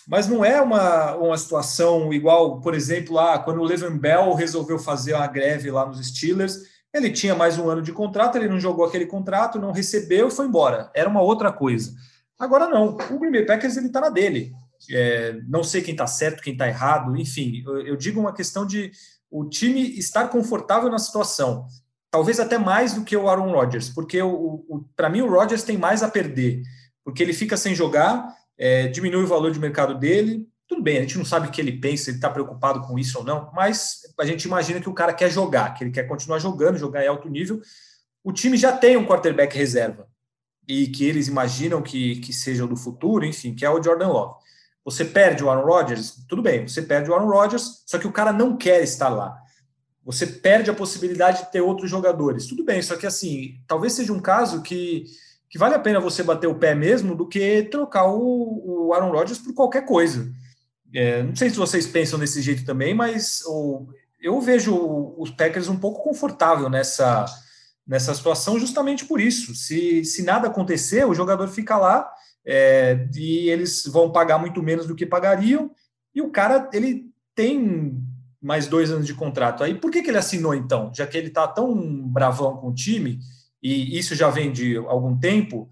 mas não é uma, uma situação igual, por exemplo, lá quando o Levan Bell resolveu fazer uma greve lá nos Steelers. Ele tinha mais um ano de contrato, ele não jogou aquele contrato, não recebeu e foi embora. Era uma outra coisa. Agora não, o Green Bay Packers ele está na dele. É, não sei quem está certo, quem está errado, enfim, eu, eu digo uma questão de o time estar confortável na situação talvez até mais do que o Aaron Rodgers, porque para mim o Rodgers tem mais a perder, porque ele fica sem jogar, é, diminui o valor de mercado dele. Tudo bem, a gente não sabe o que ele pensa, ele está preocupado com isso ou não, mas a gente imagina que o cara quer jogar, que ele quer continuar jogando, jogar em alto nível. O time já tem um quarterback reserva. E que eles imaginam que, que seja o do futuro, enfim, que é o Jordan Love. Você perde o Aaron Rodgers, tudo bem, você perde o Aaron Rodgers, só que o cara não quer estar lá. Você perde a possibilidade de ter outros jogadores. Tudo bem, só que assim, talvez seja um caso que, que vale a pena você bater o pé mesmo do que trocar o, o Aaron Rodgers por qualquer coisa. É, não sei se vocês pensam desse jeito também, mas ou, eu vejo os Packers um pouco confortável nessa, nessa situação justamente por isso. Se, se nada acontecer, o jogador fica lá é, e eles vão pagar muito menos do que pagariam, e o cara ele tem mais dois anos de contrato. Aí por que, que ele assinou então? Já que ele está tão bravão com o time, e isso já vem de algum tempo,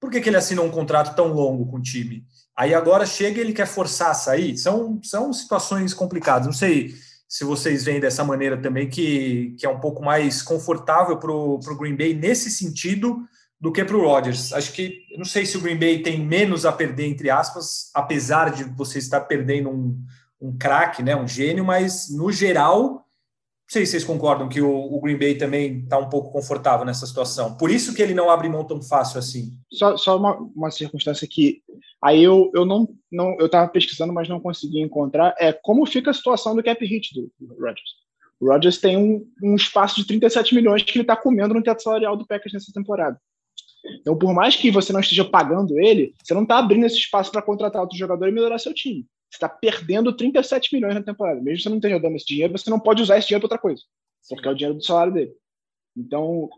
por que, que ele assinou um contrato tão longo com o time? Aí agora chega e ele quer forçar a sair. São, são situações complicadas. Não sei se vocês veem dessa maneira também, que, que é um pouco mais confortável para o Green Bay nesse sentido do que para o Rodgers. Acho que, não sei se o Green Bay tem menos a perder, entre aspas, apesar de você estar perdendo um, um craque, né, um gênio, mas no geral, sei se vocês concordam que o, o Green Bay também está um pouco confortável nessa situação. Por isso que ele não abre mão tão fácil assim. Só, só uma, uma circunstância que Aí eu, eu não, não eu estava pesquisando, mas não consegui encontrar. É como fica a situação do cap hit do, Rodgers. O Rodgers tem um, um espaço de 37 milhões que ele está comendo no teto salarial do Packers nessa temporada. Então, por mais que você não esteja pagando ele, você não está abrindo esse espaço para contratar outro jogador e melhorar seu time. Você está perdendo 37 milhões na temporada. Mesmo que você não esteja dando esse dinheiro, você não pode usar esse dinheiro para outra coisa, porque é o dinheiro do salário dele. Então,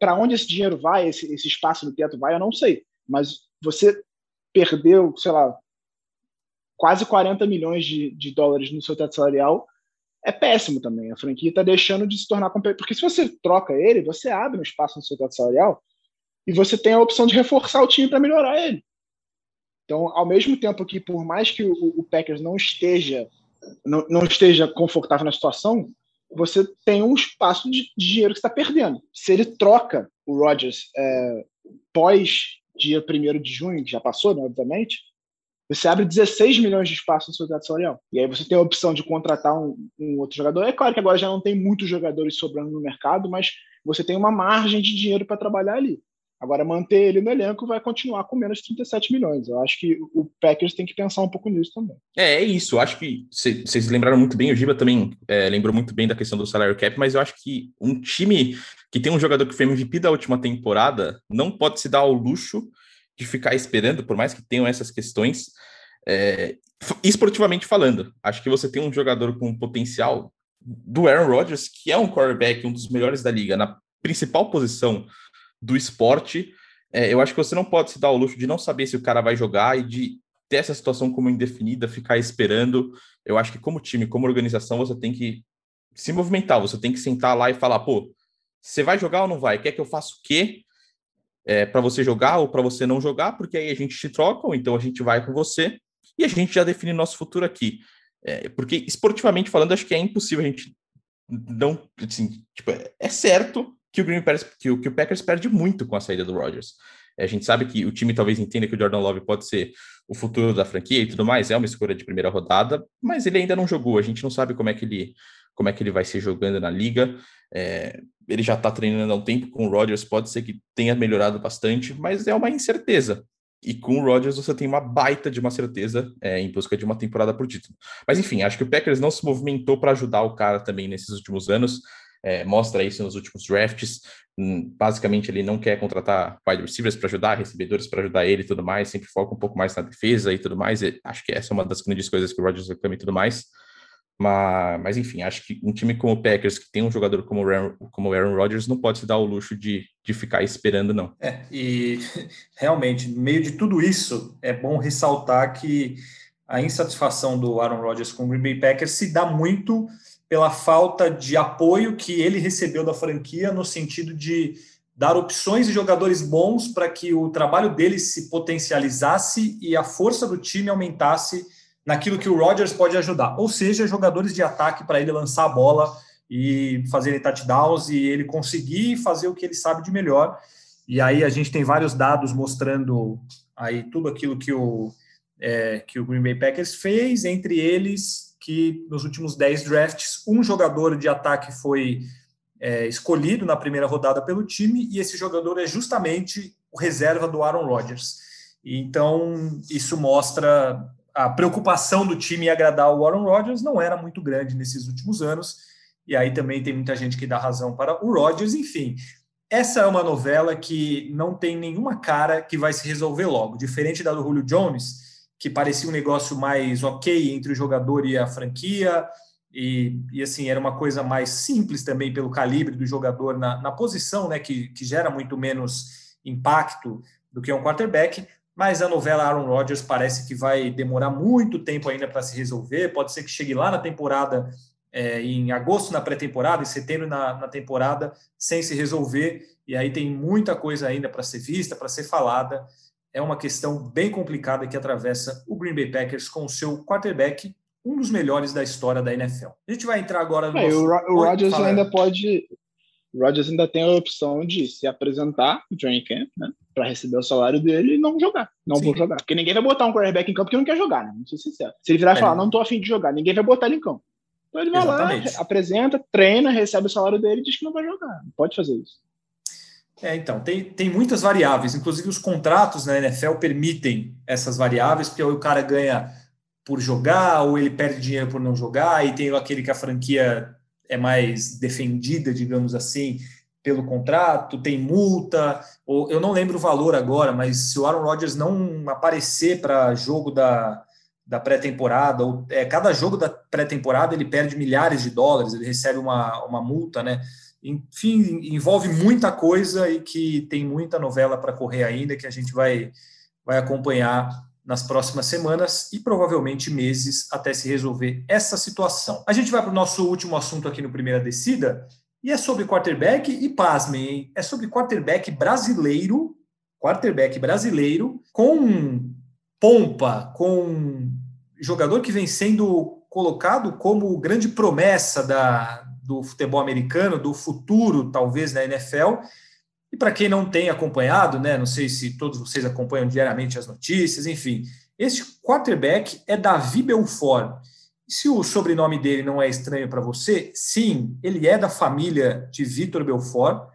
para onde esse dinheiro vai, esse, esse espaço no teto vai, eu não sei. Mas você perdeu, sei lá, quase 40 milhões de, de dólares no seu teto salarial, é péssimo também. A franquia está deixando de se tornar competitiva. Porque se você troca ele, você abre um espaço no seu teto salarial e você tem a opção de reforçar o time para melhorar ele. Então, ao mesmo tempo que, por mais que o, o Packers não esteja não, não, esteja confortável na situação, você tem um espaço de, de dinheiro que está perdendo. Se ele troca o Rodgers é, pós dia 1 de junho, que já passou, né, obviamente, você abre 16 milhões de espaço no seu teto salarial. E aí você tem a opção de contratar um, um, outro jogador. É claro que agora já não tem muitos jogadores sobrando no mercado, mas você tem uma margem de dinheiro para trabalhar ali. Agora, manter ele no elenco vai continuar com menos 37 milhões. Eu acho que o Packers tem que pensar um pouco nisso também. É, é isso. Eu acho que vocês lembraram muito bem, o Giba também é, lembrou muito bem da questão do salário cap, mas eu acho que um time que tem um jogador que foi MVP da última temporada não pode se dar ao luxo de ficar esperando, por mais que tenham essas questões. É, esportivamente falando, acho que você tem um jogador com potencial do Aaron Rodgers, que é um quarterback, um dos melhores da liga, na principal posição do esporte, é, eu acho que você não pode se dar o luxo de não saber se o cara vai jogar e de ter essa situação como indefinida, ficar esperando. Eu acho que como time, como organização, você tem que se movimentar, você tem que sentar lá e falar, pô, você vai jogar ou não vai? Quer que eu faça o quê? É, para você jogar ou para você não jogar, porque aí a gente te troca, ou então a gente vai com você e a gente já define nosso futuro aqui. É, porque esportivamente falando, acho que é impossível a gente não. Assim, tipo, é certo que o Green Packers, que que o Packers perde muito com a saída do Rodgers. A gente sabe que o time talvez entenda que o Jordan Love pode ser o futuro da franquia e tudo mais, é uma escolha de primeira rodada, mas ele ainda não jogou, a gente não sabe como é que ele, como é que ele vai ser jogando na liga. É, ele já está treinando há um tempo com o Rodgers, pode ser que tenha melhorado bastante, mas é uma incerteza. E com o Rodgers você tem uma baita de uma certeza é, em busca de uma temporada por título. Mas enfim, acho que o Packers não se movimentou para ajudar o cara também nesses últimos anos é, mostra isso nos últimos drafts. Hum, basicamente, ele não quer contratar wide receivers para ajudar, recebedores para ajudar ele e tudo mais, sempre foca um pouco mais na defesa e tudo mais. E acho que essa é uma das grandes coisas que o Rodgers reclama e tudo mais. Mas, mas, enfim, acho que um time como o Packers, que tem um jogador como o Aaron, como Aaron Rodgers, não pode se dar o luxo de, de ficar esperando, não. É, e realmente, no meio de tudo isso, é bom ressaltar que a insatisfação do Aaron Rodgers com o Green Bay Packers se dá muito pela falta de apoio que ele recebeu da franquia, no sentido de dar opções de jogadores bons para que o trabalho dele se potencializasse e a força do time aumentasse naquilo que o Rodgers pode ajudar, ou seja, jogadores de ataque para ele lançar a bola e fazer touchdowns e ele conseguir fazer o que ele sabe de melhor. E aí a gente tem vários dados mostrando aí tudo aquilo que o, é, que o Green Bay Packers fez, entre eles que nos últimos 10 drafts, um jogador de ataque foi é, escolhido na primeira rodada pelo time, e esse jogador é justamente o reserva do Aaron Rodgers. Então, isso mostra a preocupação do time em agradar o Aaron Rodgers não era muito grande nesses últimos anos. E aí também tem muita gente que dá razão para o Rodgers. Enfim, essa é uma novela que não tem nenhuma cara que vai se resolver logo. Diferente da do Julio Jones, que parecia um negócio mais ok entre o jogador e a franquia, e, e assim, era uma coisa mais simples também pelo calibre do jogador na, na posição, né, que, que gera muito menos impacto do que um quarterback. Mas a novela Aaron Rodgers parece que vai demorar muito tempo ainda para se resolver. Pode ser que chegue lá na temporada é, em agosto na pré-temporada, em setembro na, na temporada, sem se resolver, e aí tem muita coisa ainda para ser vista, para ser falada. É uma questão bem complicada que atravessa o Green Bay Packers com o seu quarterback, um dos melhores da história da NFL. A gente vai entrar agora no. É, nosso... O Rodgers ainda pode. O Rodgers ainda tem a opção de se apresentar no training camp, né? Para receber o salário dele e não jogar. Não Sim. vou jogar. Porque ninguém vai botar um quarterback em campo que não quer jogar, né? Não ser sincero. Se ele virar e é. falar, não tô afim de jogar, ninguém vai botar ele em campo. Então ele vai Exatamente. lá, apresenta, treina, recebe o salário dele e diz que não vai jogar. Não pode fazer isso. É, então, tem, tem muitas variáveis, inclusive os contratos na NFL permitem essas variáveis, porque o cara ganha por jogar, ou ele perde dinheiro por não jogar, e tem aquele que a franquia é mais defendida, digamos assim, pelo contrato, tem multa, ou eu não lembro o valor agora, mas se o Aaron Rodgers não aparecer para jogo da, da pré-temporada, ou é, cada jogo da pré-temporada ele perde milhares de dólares, ele recebe uma, uma multa, né? Enfim, envolve muita coisa e que tem muita novela para correr ainda que a gente vai, vai acompanhar nas próximas semanas e provavelmente meses até se resolver essa situação. A gente vai para o nosso último assunto aqui no Primeira Descida e é sobre quarterback e pasmem, hein? é sobre quarterback brasileiro, quarterback brasileiro com pompa, com jogador que vem sendo colocado como grande promessa da, do futebol americano, do futuro, talvez, da NFL. E para quem não tem acompanhado, né, não sei se todos vocês acompanham diariamente as notícias, enfim, esse quarterback é Davi Belfort. E se o sobrenome dele não é estranho para você, sim, ele é da família de Vitor Belfort.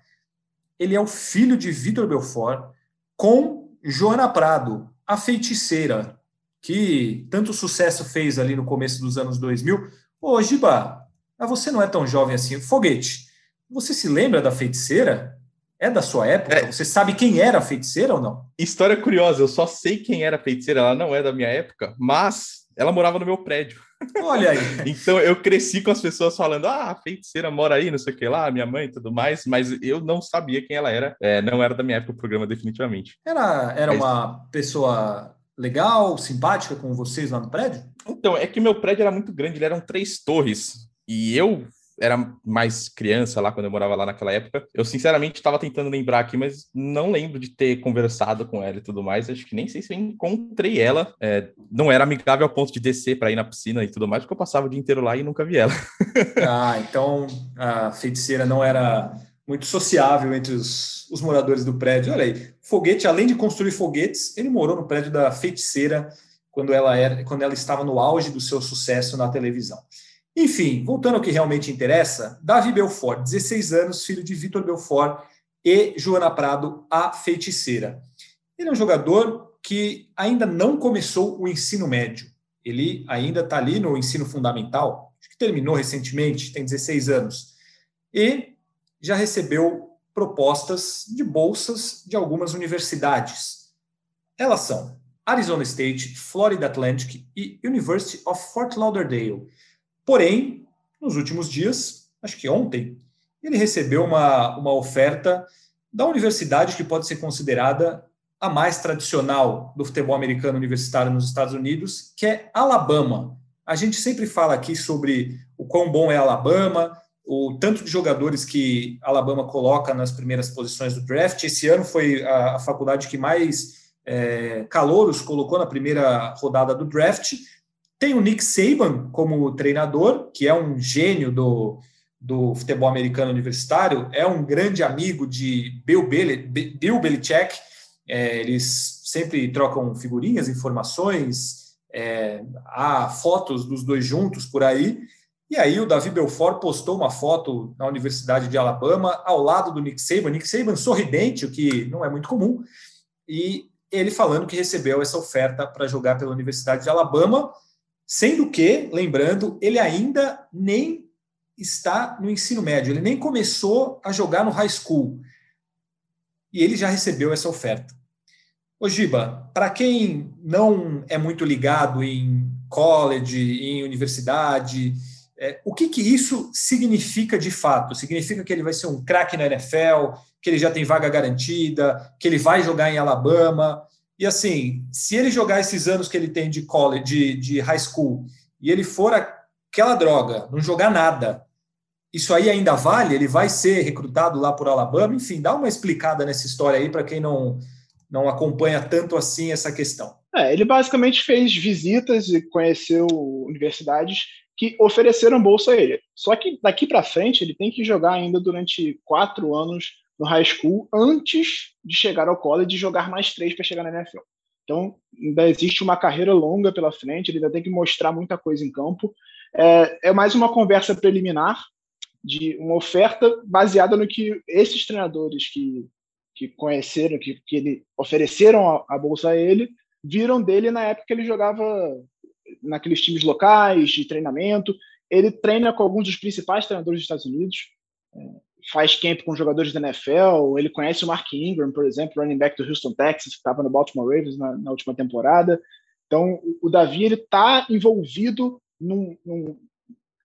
Ele é o filho de Vitor Belfort com Joana Prado, a feiticeira, que tanto sucesso fez ali no começo dos anos 2000. Ô, Giba, você não é tão jovem assim. Foguete, você se lembra da feiticeira? É da sua época? É. Você sabe quem era a feiticeira ou não? História curiosa, eu só sei quem era a feiticeira, ela não é da minha época, mas ela morava no meu prédio. Olha aí. então eu cresci com as pessoas falando: ah, a feiticeira mora aí, não sei o que lá, minha mãe e tudo mais, mas eu não sabia quem ela era. É, não era da minha época o programa, definitivamente. Era, era mas... uma pessoa legal, simpática com vocês lá no prédio? Então, é que meu prédio era muito grande, ele eram três torres. E eu era mais criança lá, quando eu morava lá naquela época. Eu, sinceramente, estava tentando lembrar aqui, mas não lembro de ter conversado com ela e tudo mais. Acho que nem sei se eu encontrei ela. É, não era amigável ao ponto de descer para ir na piscina e tudo mais, porque eu passava o dia inteiro lá e nunca vi ela. ah, então a feiticeira não era muito sociável entre os, os moradores do prédio. Olha aí, foguete, além de construir foguetes, ele morou no prédio da feiticeira quando ela, era, quando ela estava no auge do seu sucesso na televisão. Enfim, voltando ao que realmente interessa, Davi Belfort, 16 anos, filho de Vitor Belfort e Joana Prado, a feiticeira. Ele é um jogador que ainda não começou o ensino médio. Ele ainda está ali no ensino fundamental, que terminou recentemente, tem 16 anos. E já recebeu propostas de bolsas de algumas universidades. Elas são Arizona State, Florida Atlantic e University of Fort Lauderdale. Porém, nos últimos dias, acho que ontem, ele recebeu uma, uma oferta da universidade que pode ser considerada a mais tradicional do futebol americano universitário nos Estados Unidos, que é Alabama. A gente sempre fala aqui sobre o quão bom é Alabama, o tanto de jogadores que Alabama coloca nas primeiras posições do draft. Esse ano foi a, a faculdade que mais é, calouros colocou na primeira rodada do draft. Tem o Nick Saban como treinador, que é um gênio do, do futebol americano universitário, é um grande amigo de Bill, Bill Belichick. É, eles sempre trocam figurinhas, informações, é, há fotos dos dois juntos por aí. E aí o Davi Belfort postou uma foto na Universidade de Alabama ao lado do Nick Saban, Nick Saban sorridente, o que não é muito comum, e ele falando que recebeu essa oferta para jogar pela Universidade de Alabama, sendo que, lembrando, ele ainda nem está no ensino médio, ele nem começou a jogar no high school. E ele já recebeu essa oferta. Ô Giba, para quem não é muito ligado em college, em universidade, é, o que, que isso significa de fato? Significa que ele vai ser um craque na NFL, que ele já tem vaga garantida, que ele vai jogar em Alabama. E assim, se ele jogar esses anos que ele tem de college, de, de high school, e ele for aquela droga, não jogar nada, isso aí ainda vale? Ele vai ser recrutado lá por Alabama? Enfim, dá uma explicada nessa história aí para quem não, não acompanha tanto assim essa questão. É, ele basicamente fez visitas e conheceu universidades que ofereceram bolsa a ele. Só que daqui para frente ele tem que jogar ainda durante quatro anos no high school antes de chegar ao college e jogar mais três para chegar na NFL. Então, ainda existe uma carreira longa pela frente, ele ainda tem que mostrar muita coisa em campo. É, é mais uma conversa preliminar de uma oferta baseada no que esses treinadores que, que conheceram, que, que ele ofereceram a, a bolsa a ele, viram dele na época que ele jogava naqueles times locais de treinamento. Ele treina com alguns dos principais treinadores dos Estados Unidos. Faz camp com jogadores da NFL, ele conhece o Mark Ingram, por exemplo, running back do Houston Texas, que estava no Baltimore Ravens na, na, última temporada. Então, o, Davi ele está envolvido num, num,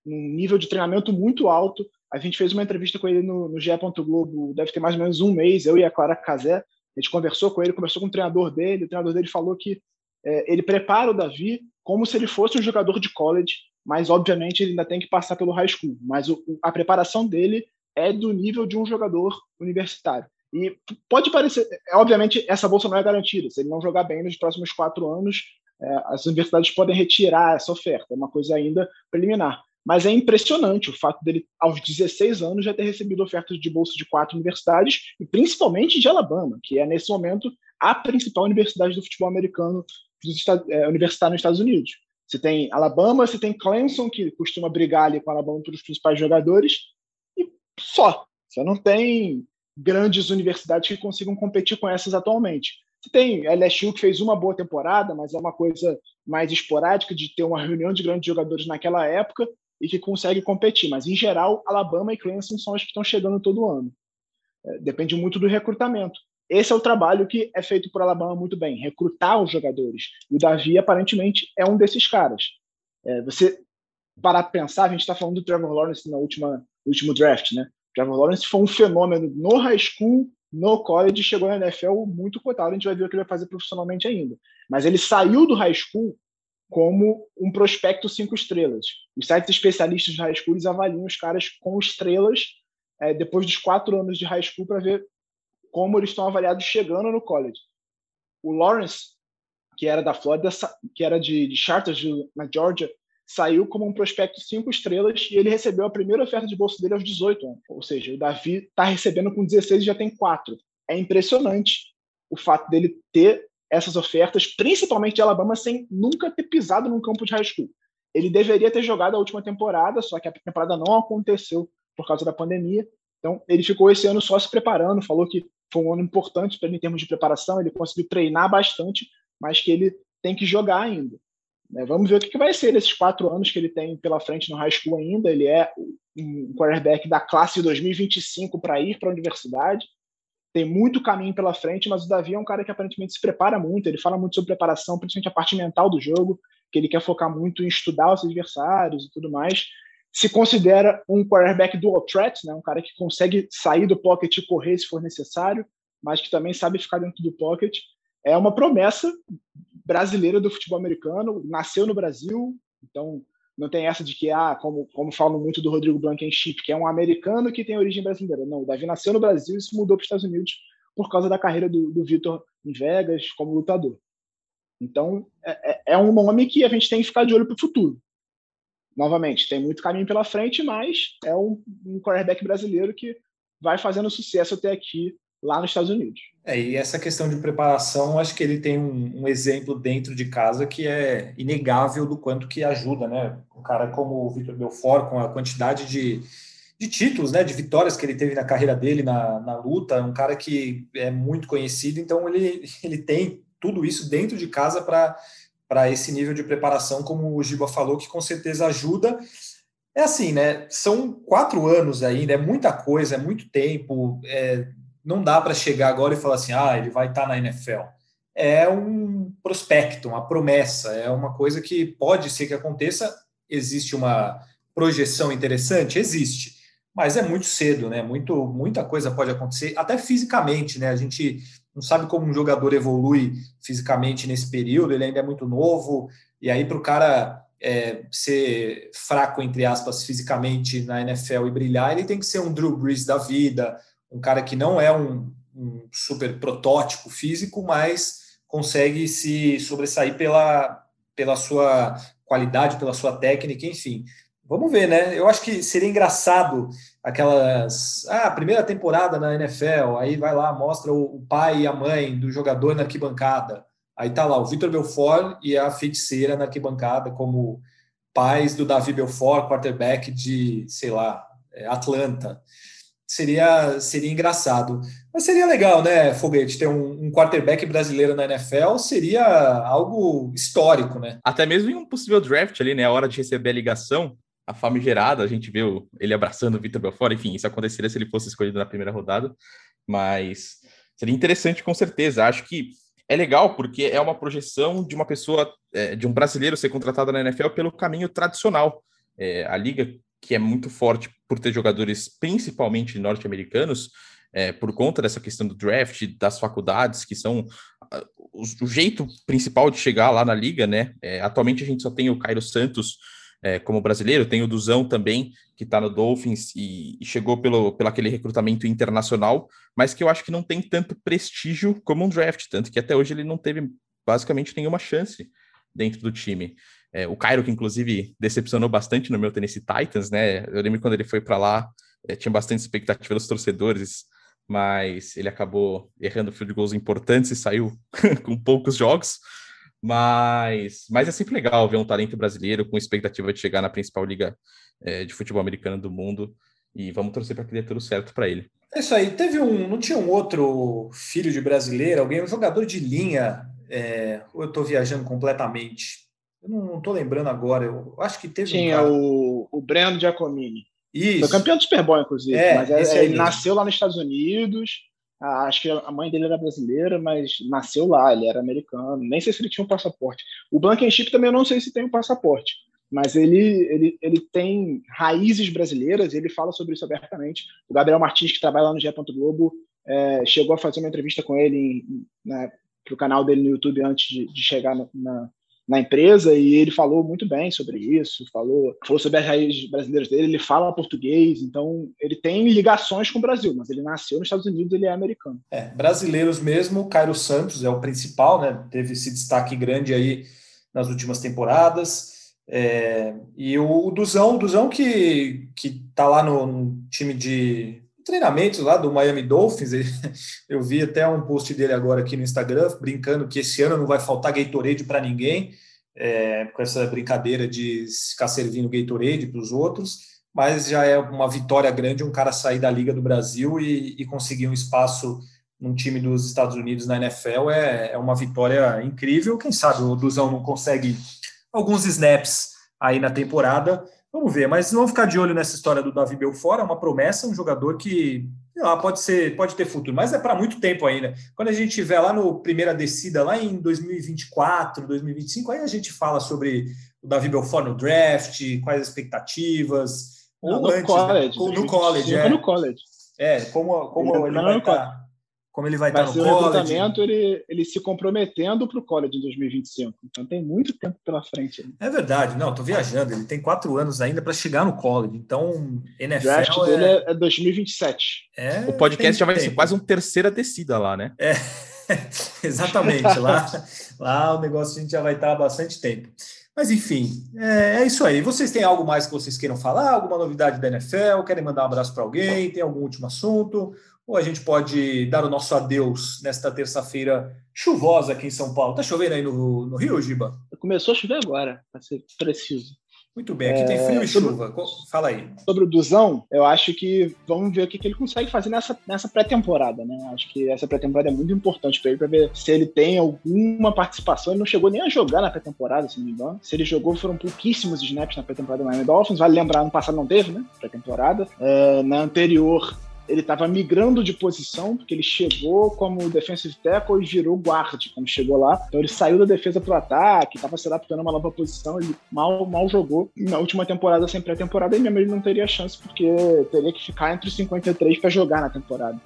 num, nível de treinamento muito alto. A gente fez uma entrevista com ele no, no GE. Globo, deve ter mais ou menos um mês, eu e a Clara Cazé. A gente conversou com ele, conversou com o treinador dele. O treinador dele falou que é, ele prepara o Davi como se ele fosse um jogador de college, mas obviamente ele ainda tem que passar pelo high school. Mas o, a preparação dele é do nível de um jogador universitário. E pode parecer, obviamente, essa bolsa não é garantida. Se ele não jogar bem nos próximos quatro anos, é, as universidades podem retirar essa oferta. É uma coisa ainda preliminar. Mas é impressionante o fato dele, aos 16 anos, já ter recebido ofertas de bolsa de quatro universidades, e principalmente de Alabama, que é, nesse momento, a principal universidade do futebol americano é, universitário nos Estados Unidos. Você tem Alabama, você tem Clemson, que costuma brigar ali com Alabama pelos principais jogadores, só. Você não tem grandes universidades que consigam competir com essas atualmente. Você tem LSU que fez uma boa temporada, mas é uma coisa mais esporádica de ter uma reunião de grandes jogadores naquela época e que consegue competir. Mas, em geral, Alabama e Clemson são as que estão chegando todo ano. É, depende muito do recrutamento. Esse é o trabalho que é feito por Alabama muito bem, recrutar os jogadores. E o Davi, aparentemente, é um desses caras. É, você parar para pensar, a gente está falando do Trevor Lawrence na última último draft, né? Trevor Lawrence foi um fenômeno no high school, no college, chegou na NFL muito cotado. A gente vai ver o que ele vai fazer profissionalmente ainda. Mas ele saiu do high school como um prospecto cinco estrelas. Os sites especialistas de high school avaliam os caras com estrelas é, depois dos quatro anos de high school para ver como eles estão avaliados chegando no college. O Lawrence, que era da Flórida, que era de, de Chartersville, na Georgia, saiu como um prospecto cinco estrelas e ele recebeu a primeira oferta de bolsa dele aos 18 anos. Ou seja, o Davi está recebendo com 16 e já tem quatro. É impressionante o fato dele ter essas ofertas, principalmente de Alabama, sem nunca ter pisado num campo de high school. Ele deveria ter jogado a última temporada, só que a temporada não aconteceu por causa da pandemia. Então, ele ficou esse ano só se preparando, falou que foi um ano importante para ele em termos de preparação, ele conseguiu treinar bastante, mas que ele tem que jogar ainda. Né? Vamos ver o que, vai ser nesses quatro anos que ele tem pela frente no high school ainda. Ele é um quarterback da classe 2025 para ir para a universidade. Tem muito caminho pela frente, mas o Davi é um cara que aparentemente se prepara muito. Ele fala muito sobre preparação, principalmente a parte mental do jogo, que ele quer focar muito em estudar os adversários e tudo mais. Se considera um quarterback dual threat, né? um cara que consegue sair do pocket e correr se for necessário, mas que também sabe ficar dentro do pocket. É uma promessa brasileira do futebol americano, nasceu no Brasil, então não tem essa de que, ah, como, como falam muito do Rodrigo Blankenship, que é um americano que tem origem brasileira. Não, o Davi nasceu no Brasil e se mudou para os Estados Unidos por causa da carreira do, do Vitor em Vegas como lutador. Então, é, é, é um nome que a gente tem que ficar de olho para o futuro. Novamente, tem muito caminho pela frente, mas é um, um quarterback brasileiro que vai fazendo sucesso até aqui lá nos Estados Unidos. É, e essa questão de preparação, acho que ele tem um, um, exemplo dentro de casa que é inegável do quanto que ajuda, né? Um cara como o Vitor Belfort, com a quantidade de, de títulos, né, de vitórias que ele teve na carreira dele na, na luta, um cara que é muito conhecido, então ele, ele tem tudo isso dentro de casa para esse nível de preparação, como o Giba falou, que com certeza ajuda. É assim, né? São quatro anos ainda, é muita coisa, é muito tempo. É, não dá para chegar agora e falar assim, ah, ele vai estar tá na NFL. É um prospecto, uma promessa, é uma coisa que pode ser que aconteça. Existe uma projeção interessante? Existe, mas é muito cedo, né? Muito, muita coisa pode acontecer, até fisicamente, né? A gente não sabe como um jogador evolui fisicamente nesse período, ele ainda é muito novo, e aí para o cara é, ser fraco, entre aspas, fisicamente na NFL e brilhar, ele tem que ser um Drew Brees da vida, um cara que não é um, um super protótipo físico, mas consegue se sobressair pela, pela sua qualidade, pela sua técnica, enfim. Vamos ver, né? Eu acho que seria engraçado aquelas. Ah, primeira temporada na NFL, aí vai lá, mostra o, pai e a mãe do jogador na arquibancada. Aí tá lá o Vitor Belfort e a feiticeira na arquibancada, como pais do Davi Belfort, quarterback de, sei lá, é, Atlanta seria, seria engraçado. Mas seria legal, né, Foguete, ter um, um, quarterback brasileiro na NFL seria algo histórico, né? Até mesmo em um possível draft ali, né? A hora de receber a ligação, a famigerada, a gente viu ele abraçando o Vitor Belfort, enfim, isso aconteceria se ele fosse escolhido na primeira rodada, mas seria interessante com certeza. Acho que é legal porque é uma projeção de uma pessoa, é, de um brasileiro ser contratado na NFL pelo caminho tradicional. É, a liga que é muito forte por ter jogadores principalmente norte-americanos, é, por conta dessa questão do draft, das faculdades, que são uh, o, o, jeito principal de chegar lá na liga, né? É, atualmente a gente só tem o Cairo Santos é, como brasileiro, tem o Duzão também, que está no Dolphins e, e, chegou pelo, pelo aquele recrutamento internacional, mas que eu acho que não tem tanto prestígio como um draft, tanto que até hoje ele não teve basicamente nenhuma chance dentro do time. É, o Cairo, que inclusive decepcionou bastante no meu Tennessee Titans, né? Eu lembro quando ele foi para lá, é, tinha bastante expectativa dos torcedores, mas ele acabou errando field goals importantes e saiu com poucos jogos. Mas, mas é sempre legal ver um talento brasileiro com expectativa de chegar na principal liga é, de futebol americano do mundo. E vamos torcer para que dê tudo certo para ele. É isso aí. Teve um. Não tinha um outro filho de brasileiro, alguém, um jogador de linha. É, ou eu estou viajando completamente? Eu não estou lembrando agora. Eu acho que teve. Tinha um o, o Breno Giacomini. Isso. Foi campeão do Super Bowl, inclusive. É, mas é, ele nasceu lá nos Estados Unidos. Ah, acho que a mãe dele era brasileira, mas nasceu lá, ele era americano. Nem sei se ele tinha um passaporte. O Blankenship também eu não sei se tem um passaporte, mas ele, ele, ele tem raízes brasileiras e ele fala sobre isso abertamente. O Gabriel Martins, que trabalha lá no GE. Globo, é, chegou a fazer uma entrevista com ele né, para o canal dele no YouTube antes de, de chegar na, na empresa e ele falou muito bem sobre isso, falou, falou sobre as raízes brasileiras dele, ele fala português, então ele tem ligações com o Brasil, mas ele nasceu nos Estados Unidos, ele é americano. É, brasileiros mesmo, Cairo Santos é o principal, né? Teve esse destaque grande aí nas últimas temporadas. É, e o, o Duzão, o Duzão que, que tá lá no, no time de treinamentos lá do Miami Dolphins. Eu vi até um post dele agora aqui no Instagram, brincando que esse ano não vai faltar Gatorade para ninguém, é, com essa brincadeira de ficar servindo Gatorade para os outros, mas já é uma vitória grande um cara sair da Liga do Brasil e, e conseguir um espaço num time dos Estados Unidos na NFL é, é uma vitória incrível. Quem sabe o Duzão não consegue alguns snaps aí na temporada Vamos ver, mas vamos ficar de olho nessa história do Davi Belfort, é uma promessa, um jogador que lá, pode ser, pode ter futuro, mas é para muito tempo ainda. Quando a gente estiver lá no primeira descida, lá em 2024, 2025, aí a gente fala sobre o Davi Belfort no draft, quais as expectativas. Ou no antes, college, né? no college, é. no college. É, como, como ele, ele vai estar como ele vai, vai estar no college. o recrutamento ele, ele se comprometendo para o college em 2025. Então tem muito tempo pela frente. É verdade, não, estou viajando. Ele tem quatro anos ainda para chegar no college. Então, NFL. O draft é... dele é 2027. É, o podcast já vai tempo. ser quase uma terceira descida lá, né? É, exatamente. lá, lá o negócio a gente já vai estar há bastante tempo. Mas enfim, é, é, isso aí. Vocês têm algo mais que vocês queiram falar? Alguma novidade da NFL? Querem mandar um abraço para alguém? Tem algum último assunto? Ou a gente pode dar o nosso adeus nesta terça-feira chuvosa aqui em São Paulo. Tá chovendo aí no, no Rio, Giba? Começou a chover agora, para ser preciso. Muito bem, aqui é, tem frio e sobre, chuva. Fala aí. Sobre o Duzão, eu acho que vamos ver o que, que ele consegue fazer nessa, nessa pré-temporada, né? Acho que essa pré-temporada é muito importante para ele, para ver se ele tem alguma participação. Ele não chegou nem a jogar na pré-temporada, se não me engano. Se ele jogou, foram pouquíssimos snaps na pré-temporada do Miami Dolphins. Vale lembrar, no passado não teve, né? Pré-temporada. É, na anterior, ele estava migrando de posição, porque ele chegou como defensive tackle e virou guard quando chegou lá. Então ele saiu da defesa para o ataque, estava se adaptando a uma nova posição, ele mal, mal jogou. Na última temporada, sem pré-temporada, ele mesmo ele não teria chance, porque teria que ficar entre os 53 para jogar na temporada.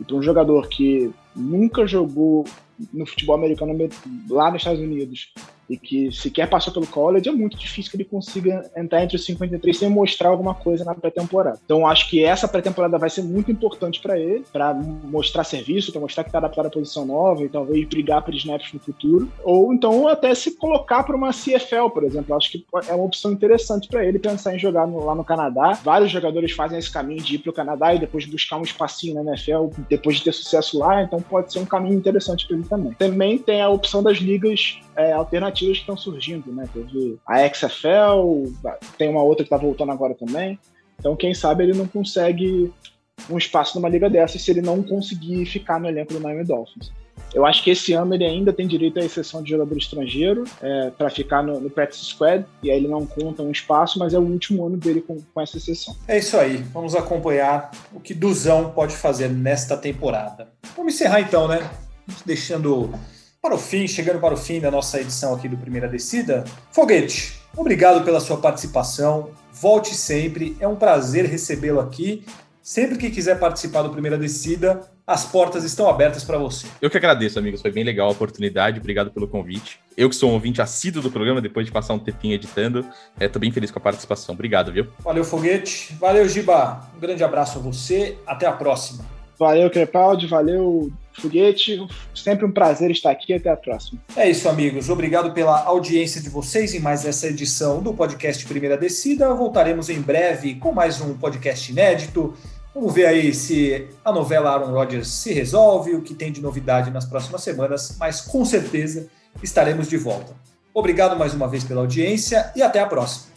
E para um jogador que nunca jogou no futebol americano lá nos Estados Unidos e que sequer passou pelo college, é muito difícil que ele consiga entrar entre os 53 sem mostrar alguma coisa na pré-temporada. Então acho que essa pré-temporada vai ser muito importante para ele, para mostrar serviço, para mostrar que está adaptado à posição nova e talvez brigar por snaps no futuro, ou então até se colocar para uma CFL, por exemplo. Acho que é uma opção interessante para ele pensar em jogar no, lá no Canadá. Vários jogadores fazem esse caminho de ir para o Canadá e depois buscar um espacinho na NFL depois de ter sucesso lá, então pode ser um caminho interessante para ele também. Também tem a opção das ligas é, alternativas que estão surgindo, né? Teve a XFL, tem uma outra que está voltando agora também. Então, quem sabe ele não consegue um espaço numa liga dessa se ele não conseguir ficar no elenco do Miami Dolphins. Eu acho que esse ano ele ainda tem direito à exceção de jogador estrangeiro é, para ficar no, no practice squad, e aí ele não conta um espaço, mas é o último ano dele com, com essa exceção. É isso aí. Vamos acompanhar o que Duzão pode fazer nesta temporada. Vamos encerrar então, né? Deixando para o fim, chegando para o fim da nossa edição aqui do Primeira Descida. Foguete, obrigado pela sua participação. Volte sempre, é um prazer recebê-lo aqui. Sempre que quiser participar do Primeira Descida, as portas estão abertas para você. Eu que agradeço, amigos. Foi bem legal a oportunidade. Obrigado pelo convite. Eu que sou um ouvinte assíduo do programa, depois de passar um tempinho editando, estou é, bem feliz com a participação. Obrigado, viu? Valeu, Foguete. Valeu, Giba. Um grande abraço a você. Até a próxima. Valeu, Crepaldi. Valeu, Foguete, sempre um prazer estar aqui. Até a próxima. É isso, amigos. Obrigado pela audiência de vocês em mais essa edição do podcast Primeira Descida. Voltaremos em breve com mais um podcast inédito. Vamos ver aí se a novela Aaron Rodgers se resolve, o que tem de novidade nas próximas semanas, mas com certeza estaremos de volta. Obrigado mais uma vez pela audiência e até a próxima.